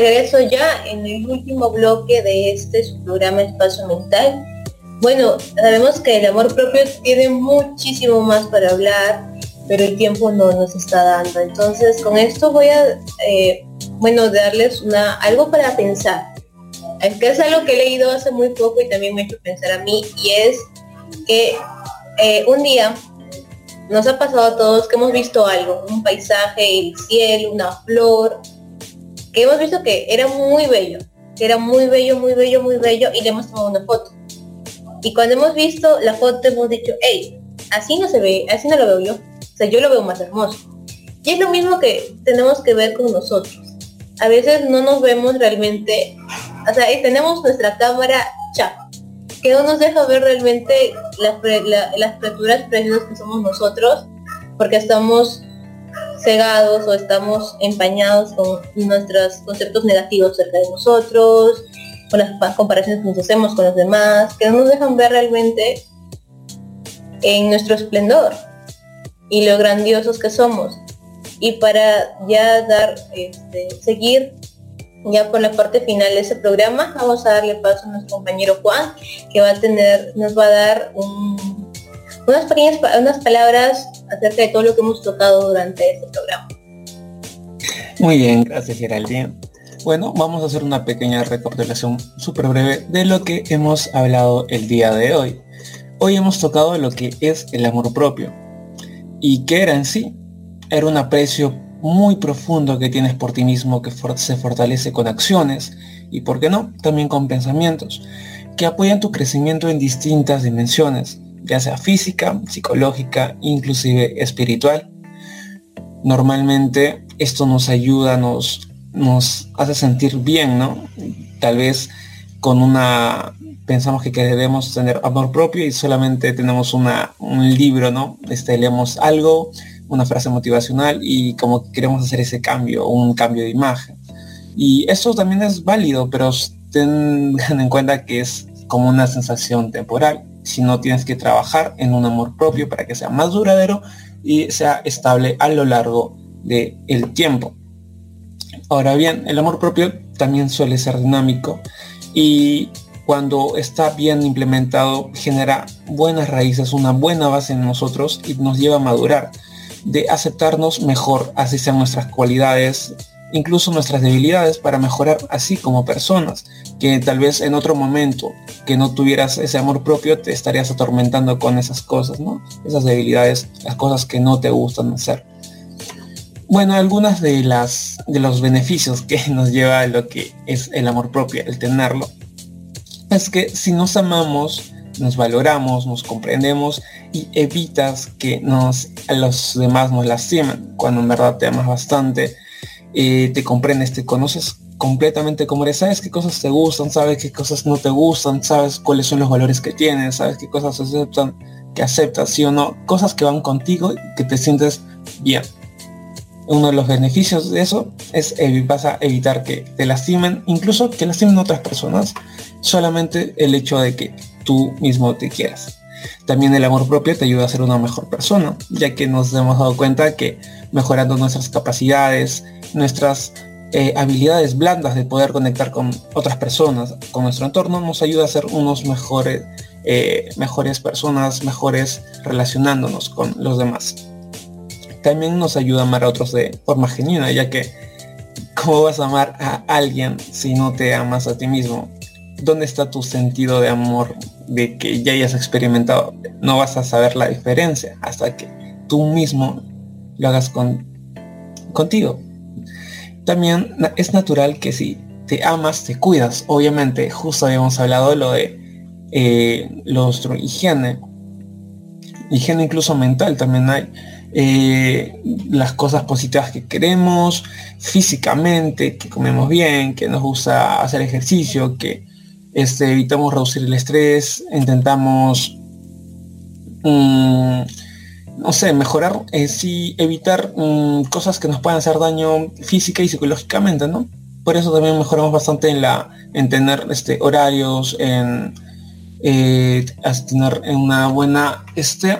Regreso ya en el último bloque de este su programa Espacio Mental. Bueno, sabemos que el amor propio tiene muchísimo más para hablar, pero el tiempo no nos está dando. Entonces, con esto voy a, eh, bueno, darles una, algo para pensar. Es que es algo que he leído hace muy poco y también me ha hecho pensar a mí, y es que eh, un día nos ha pasado a todos que hemos visto algo, un paisaje, el cielo, una flor, que hemos visto que era muy bello, que era muy bello, muy bello, muy bello, y le hemos tomado una foto. Y cuando hemos visto la foto hemos dicho, hey, así no se ve, así no lo veo yo. O sea, yo lo veo más hermoso. Y es lo mismo que tenemos que ver con nosotros. A veces no nos vemos realmente, o sea, tenemos nuestra cámara chapa, que no nos deja ver realmente las, las criaturas preciosas que somos nosotros, porque estamos cegados o estamos empañados con nuestros conceptos negativos cerca de nosotros, con las comparaciones que nos hacemos con los demás, que no nos dejan ver realmente en nuestro esplendor y lo grandiosos que somos. Y para ya dar, este, seguir ya con la parte final de ese programa, vamos a darle paso a nuestro compañero Juan, que va a tener, nos va a dar unas pequeñas unas palabras acerca de todo lo que hemos tocado durante este programa. Muy bien, gracias Geraldine. Bueno, vamos a hacer una pequeña recapitulación súper breve de lo que hemos hablado el día de hoy. Hoy hemos tocado lo que es el amor propio. ¿Y qué era en sí? Era un aprecio muy profundo que tienes por ti mismo que se fortalece con acciones y, por qué no, también con pensamientos que apoyan tu crecimiento en distintas dimensiones, ya sea física, psicológica, inclusive espiritual. Normalmente esto nos ayuda, nos hace sentir bien, ¿no? Tal vez con una pensamos que debemos tener amor propio y solamente tenemos una, un libro, ¿no? Este, leemos algo, una frase motivacional y como que queremos hacer ese cambio, un cambio de imagen. Y eso también es válido, pero tengan en cuenta que es como una sensación temporal. Si no tienes que trabajar en un amor propio para que sea más duradero y sea estable a lo largo del el tiempo. Ahora bien, el amor propio también suele ser dinámico y cuando está bien implementado genera buenas raíces, una buena base en nosotros y nos lleva a madurar, de aceptarnos mejor, así sean nuestras cualidades, incluso nuestras debilidades para mejorar así como personas, que tal vez en otro momento que no tuvieras ese amor propio te estarías atormentando con esas cosas, ¿no? Esas debilidades, las cosas que no te gustan hacer. Bueno, algunas de las de los beneficios que nos lleva a lo que es el amor propio, el tenerlo, es que si nos amamos, nos valoramos, nos comprendemos y evitas que nos a los demás nos lastimen. Cuando en verdad te amas bastante, te comprendes, te conoces completamente como eres, sabes qué cosas te gustan, sabes qué cosas no te gustan, sabes cuáles son los valores que tienes, sabes qué cosas aceptan, que aceptas, sí o no, cosas que van contigo y que te sientes bien uno de los beneficios de eso es vas a evitar que te lastimen, incluso que lastimen otras personas, solamente el hecho de que tú mismo te quieras. También el amor propio te ayuda a ser una mejor persona, ya que nos hemos dado cuenta que mejorando nuestras capacidades, nuestras eh, habilidades blandas de poder conectar con otras personas, con nuestro entorno, nos ayuda a ser unos mejores, eh, mejores personas, mejores relacionándonos con los demás también nos ayuda a amar a otros de forma genuina, ya que ¿cómo vas a amar a alguien si no te amas a ti mismo? ¿Dónde está tu sentido de amor de que ya hayas experimentado? No vas a saber la diferencia hasta que tú mismo lo hagas con, contigo. También es natural que si te amas, te cuidas. Obviamente, justo habíamos hablado de lo de eh, los higiene. Higiene incluso mental también hay eh, las cosas positivas que queremos físicamente, que comemos bien, que nos gusta hacer ejercicio, que este, evitamos reducir el estrés, intentamos, mm, no sé, mejorar, eh, sí, evitar mm, cosas que nos puedan hacer daño física y psicológicamente, ¿no? Por eso también mejoramos bastante en la, en tener este, horarios, en eh, tener una buena este,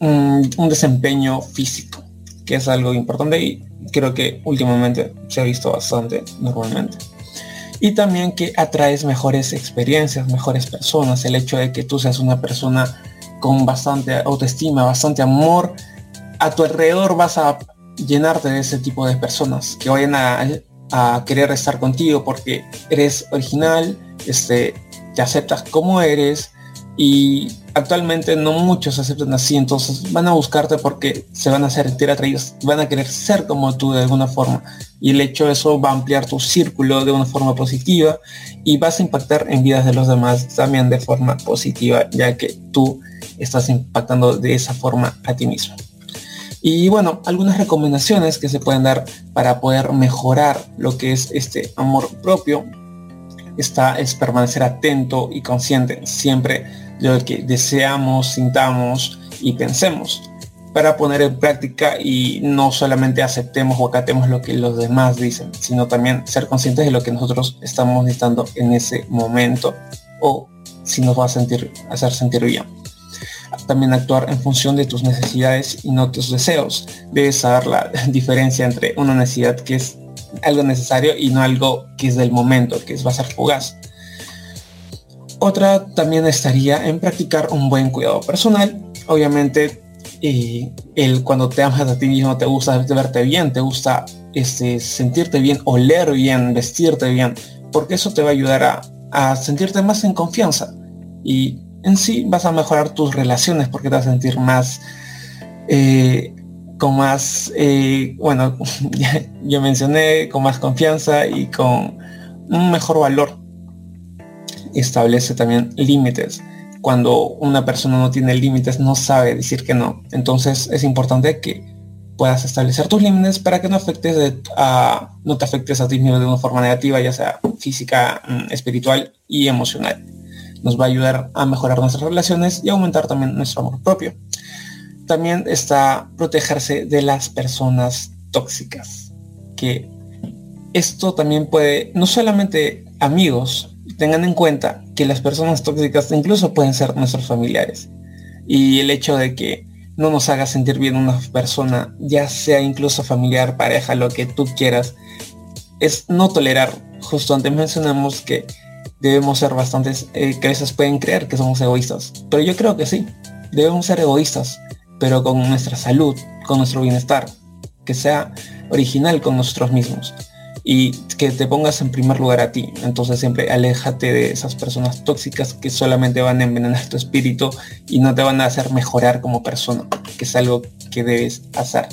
un, desempeño físico. que es algo importante y creo que últimamente se ha visto bastante normalmente. Y también que atraes mejores experiencias, mejores personas, el hecho de que tú seas una persona con bastante autoestima, bastante amor, a tu alrededor vas a llenarte de ese tipo de personas que vayan a, querer estar contigo porque eres original, este, te aceptas como eres y actualmente no muchos aceptan así, entonces van a buscarte porque se van a sentir atraídos, van a querer ser como tú de alguna forma y el hecho de eso va a ampliar tu círculo de una forma positiva y vas a impactar en vidas de los demás también de forma positiva ya que tú estás impactando de esa forma a ti mismo. Y bueno, algunas recomendaciones que se pueden dar para poder mejorar lo que es este amor propio está es permanecer atento y consciente siempre de lo que deseamos, sintamos y pensemos para poner en práctica y no solamente aceptemos o acatemos lo que los demás dicen, sino también ser conscientes de lo que nosotros estamos necesitando en ese momento o si nos va a sentir, hacer sentir bien también actuar en función de tus necesidades y no tus deseos. Debes saber la diferencia entre una necesidad que es algo necesario y no algo que es del momento, que es, va a ser fugaz. Otra también estaría en practicar un buen cuidado personal. Obviamente, eh, el, cuando te amas a ti mismo, te gusta verte bien, te gusta este, sentirte bien, oler bien, vestirte bien, porque eso te va a ayudar a, a sentirte más en confianza. Y en sí vas a mejorar tus relaciones porque te vas a sentir más eh, con más eh, bueno yo mencioné con más confianza y con un mejor valor. Establece también límites. Cuando una persona no tiene límites no sabe decir que no. Entonces es importante que puedas establecer tus límites para que no afectes a, no te afectes a ti mismo de una forma negativa ya sea física mm, espiritual y emocional. Nos va a ayudar a mejorar nuestras relaciones y aumentar también nuestro amor propio. También está protegerse de las personas tóxicas, que esto también puede, no solamente amigos, tengan en cuenta que las personas tóxicas incluso pueden ser nuestros familiares. Y el hecho de que no nos haga sentir bien una persona, ya sea incluso familiar, pareja, lo que tú quieras, es no tolerar. Justo antes mencionamos que debemos ser bastantes, eh, que a veces pueden creer que somos egoístas. Pero yo creo que sí, debemos ser egoístas, pero con nuestra salud, con nuestro bienestar, que sea original con nosotros mismos y que te pongas en primer lugar a ti. Entonces siempre aléjate de esas personas tóxicas que solamente van a envenenar tu espíritu y no te van a hacer mejorar como persona, que es algo que debes hacer.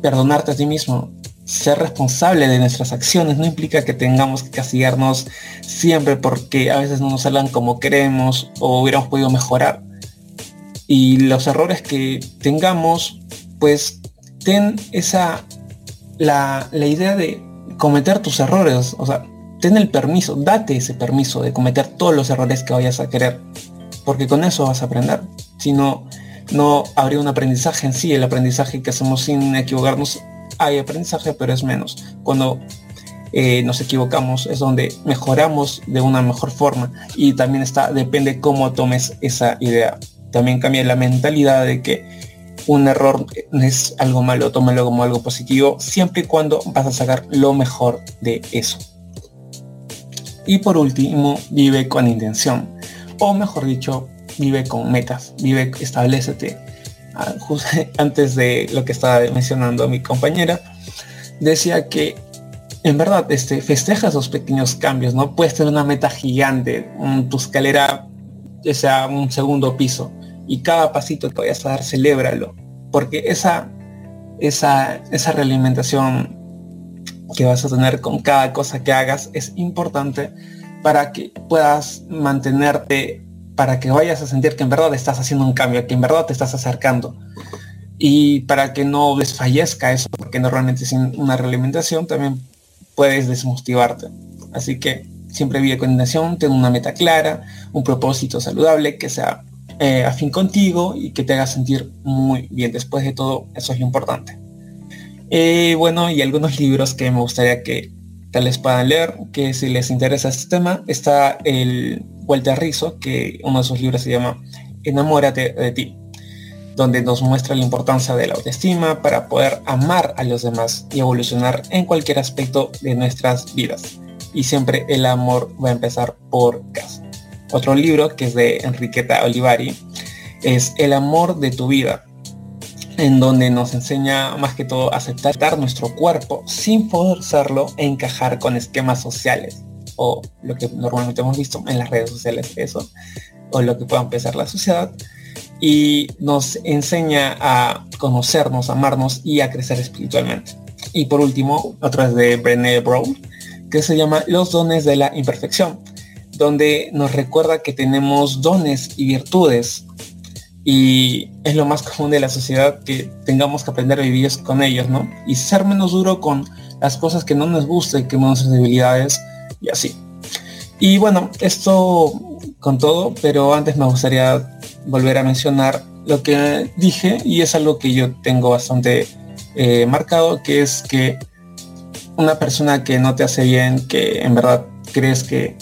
Perdonarte a ti mismo ser responsable de nuestras acciones no implica que tengamos que castigarnos siempre porque a veces no nos salgan como queremos o hubiéramos podido mejorar. Y los errores que tengamos, pues ten esa, la, la idea de cometer tus errores, o sea, ten el permiso, date ese permiso de cometer todos los errores que vayas a querer, porque con eso vas a aprender. Si no, no habría un aprendizaje en sí, el aprendizaje que hacemos sin equivocarnos hay aprendizaje, pero es menos. Cuando eh, nos equivocamos es donde mejoramos de una mejor forma y también está, depende cómo tomes esa idea. También cambia la mentalidad de que un error es algo malo, tómalo como algo positivo, siempre y cuando vas a sacar lo mejor de eso. Y por último, vive con intención, o mejor dicho, vive con metas, vive, establecete antes de lo que estaba mencionando mi compañera, decía que en verdad este, festeja esos pequeños cambios, ¿no? Puedes tener una meta gigante, tu escalera sea un segundo piso y cada pasito que vayas a dar, celébralo, porque esa, esa, esa realimentación que vas a tener con cada cosa que hagas es importante para que puedas mantenerte para que vayas a sentir que en verdad estás haciendo un cambio, que en verdad te estás acercando. Y para que no desfallezca eso, porque normalmente sin una realimentación también puedes desmotivarte. Así que siempre vive con intención, ten una meta clara, un propósito saludable que sea eh, afín contigo y que te haga sentir muy bien. Después de todo, eso es importante. Eh, bueno, y algunos libros que me gustaría que tal les puedan leer, que si les interesa este tema, está el Walter Rizzo, que uno de sus libros se llama Enamórate de ti. donde nos muestra la importancia de la autoestima para poder amar a los demás y evolucionar en cualquier aspecto de nuestras vidas. Y siempre el amor va a empezar por casa. Otro libro que es de Enriqueta Olivari es El amor de tu vida, en donde nos enseña más que todo a aceptar nuestro cuerpo sin forzarlo e encajar con esquemas sociales o lo que normalmente hemos visto en las redes sociales, eso, o lo que pueda empezar la sociedad, y nos enseña a conocernos, amarnos y a crecer espiritualmente. Y por último, otra es de Brené Brown, que se llama Los dones de la imperfección, donde nos recuerda que tenemos dones y virtudes y es lo más común de la sociedad que tengamos que aprender a vivir con ellos, ¿no? Y ser menos duro con las cosas que no nos gustan, que nuestras debilidades y así. Y bueno, esto con todo, pero antes me gustaría volver a mencionar lo que dije y es algo que yo tengo bastante eh, marcado, que es que una persona que no te hace bien, que en verdad crees que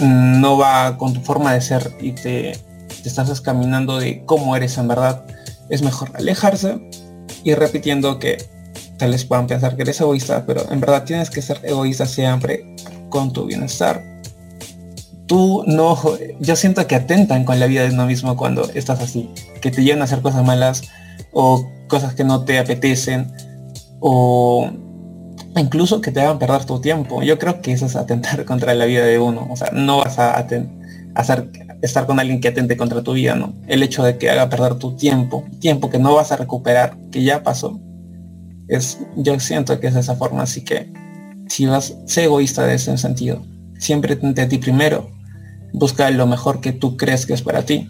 no va con tu forma de ser y te, estás caminando de cómo eres en verdad, es mejor alejarse y repitiendo que tal vez puedan pensar que eres egoísta, pero en verdad tienes que ser egoísta siempre con tu bienestar. Tú no, yo siento que atentan con la vida de uno mismo cuando estás así, que te llevan a hacer cosas malas o cosas que no te apetecen o incluso que te hagan perder tu tiempo. Yo creo que eso es atentar contra la vida de uno. O sea, no vas a, hacer, estar con alguien que atente contra tu vida, ¿no? El hecho de que haga perder tu tiempo, tiempo que no vas a recuperar, que ya pasó, es, yo siento que es de esa forma. Así que si vas, sé egoísta de ese sentido. Siempre tente a ti primero. Busca lo mejor que tú crees que es para ti.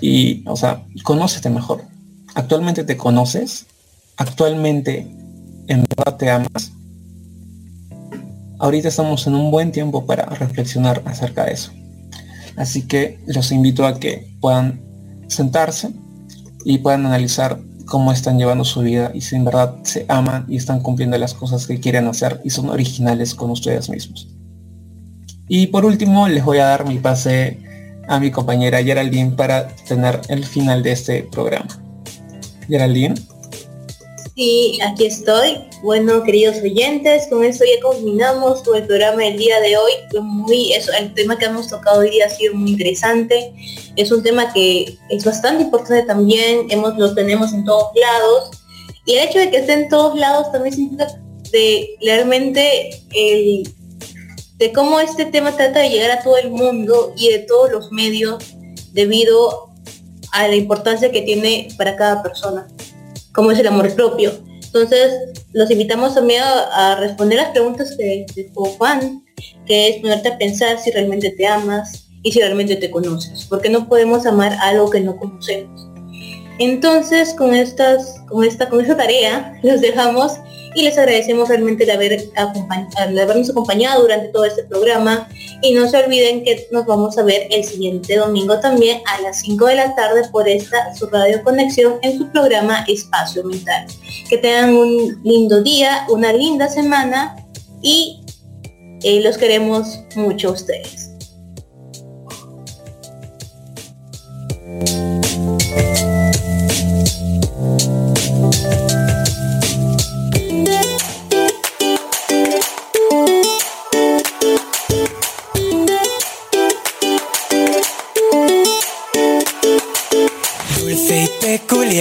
Y, o sea, conócete mejor. Actualmente te conoces. Actualmente en verdad te amas. Ahorita estamos en un buen tiempo para reflexionar acerca de eso. Así que los invito a que puedan sentarse y puedan analizar cómo están llevando su vida y si en verdad se aman y están cumpliendo las cosas que quieren hacer y son originales con ustedes mismos. Y por último les voy a dar mi pase a mi compañera Geraldine para tener el final de este programa. Geraldine. Sí, aquí estoy. Bueno, queridos oyentes, con esto ya culminamos el programa del día de hoy. muy, eso, el tema que hemos tocado hoy día ha sido muy interesante. Es un tema que es bastante importante también. Hemos, lo tenemos en todos lados. Y el hecho de que esté en todos lados también significa de realmente el, de cómo este tema trata de llegar a todo el mundo y de todos los medios debido a la importancia que tiene para cada persona cómo es el amor propio. Entonces, los invitamos también a, responder las preguntas que dejó Juan, que es ponerte a pensar si realmente te amas y si realmente te conoces, porque no podemos amar algo que no conocemos. Entonces, con estas, con esta, con esta tarea, los dejamos y les agradecemos realmente de, haber habernos acompañado durante todo este programa y no se olviden que nos vamos a ver el siguiente domingo también a las 5 de la tarde por esta su radio conexión en su programa Espacio Mental. Que tengan un lindo día, una linda semana y eh, los queremos mucho a ustedes.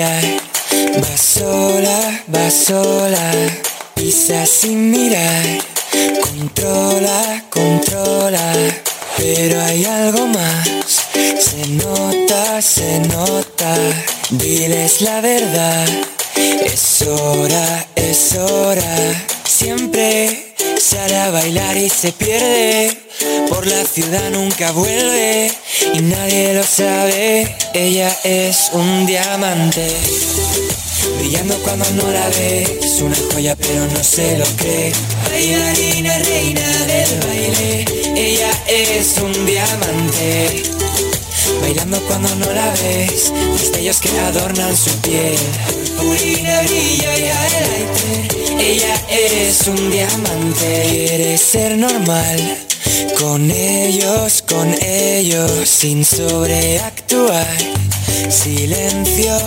Va sola, va sola, pisa sin mirar. Controla, controla, pero hay algo más. Se nota, se nota, diles la verdad. Es hora, es hora, siempre sale a bailar y se pierde. Por la ciudad nunca vuelve y nadie lo sabe. Ella es un diamante, brillando cuando no la ves. Una joya pero no se lo cree. Bailarina, reina del baile. Ella es un diamante. Bailando cuando no la ves, destellos que adornan su piel. Purina brilla y aire. Ella es un diamante. Quiere ser normal con ellos, con ellos, sin sobreactuar. silencio.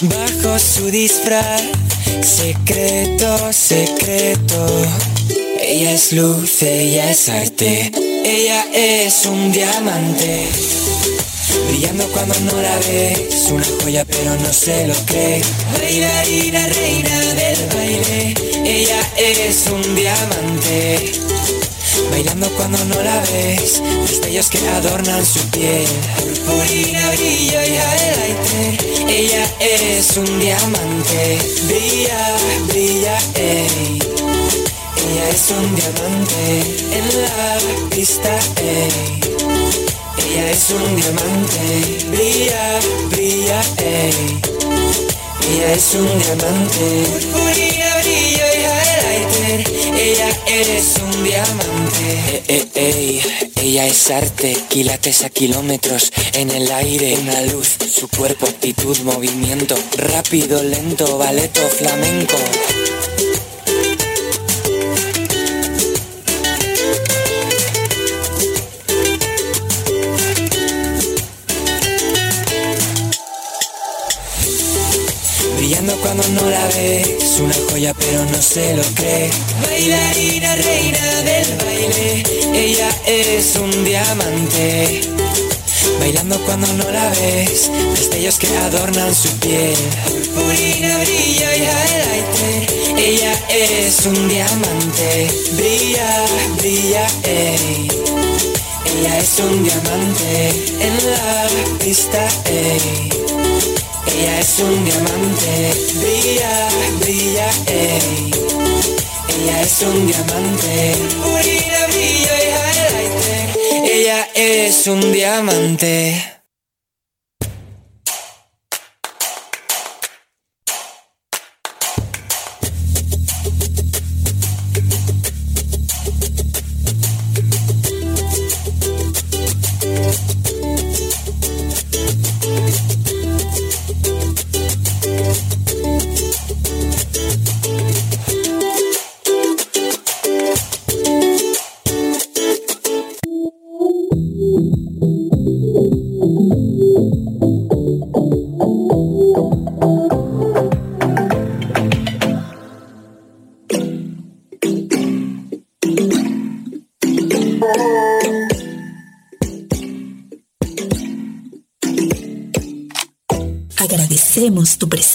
Bajo su disfraz, secreto, secreto. Ella es luz, ella es arte, ella es un diamante. Brillando cuando no la ves, una joya pero no se lo cree. Reina, reina del baile, ella es un diamante. Bailando cuando no la ves, destellos que adornan su piel. Purpurina, brillo y highlighter, ella es un diamante. Brilla, brilla, ey. Ella es un diamante en la pista, ey. Ella es un diamante, brilla, brilla, ey. Ella es un diamante, purpurina, brillo y highlighter. Ella es un diamante, ey, ey, Ella es arte, quilates a kilómetros en el aire, una luz, su cuerpo, actitud, movimiento, rápido, lento, baleto, flamenco. Cuando no la ves. Una joya pero no se lo cree. Bailarina, reina del baile. Ella es un diamante. Bailando cuando no la ves. Destellos que adornan su piel. Purpurina, brillo y highlighter Ella es un diamante. Brilla, brilla, ey. Ella es un diamante En la pista, ey ella es un diamante, brilla, brilla, ey. Ella es un diamante, brilla, brilla y highlighter. Ella es un diamante.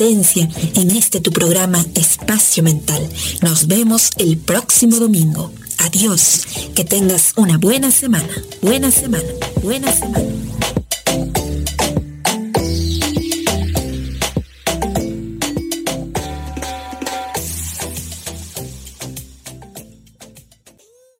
En este tu programa Espacio Mental. Nos vemos el próximo domingo. Adiós. Que tengas una buena semana. Buena semana. Buena semana.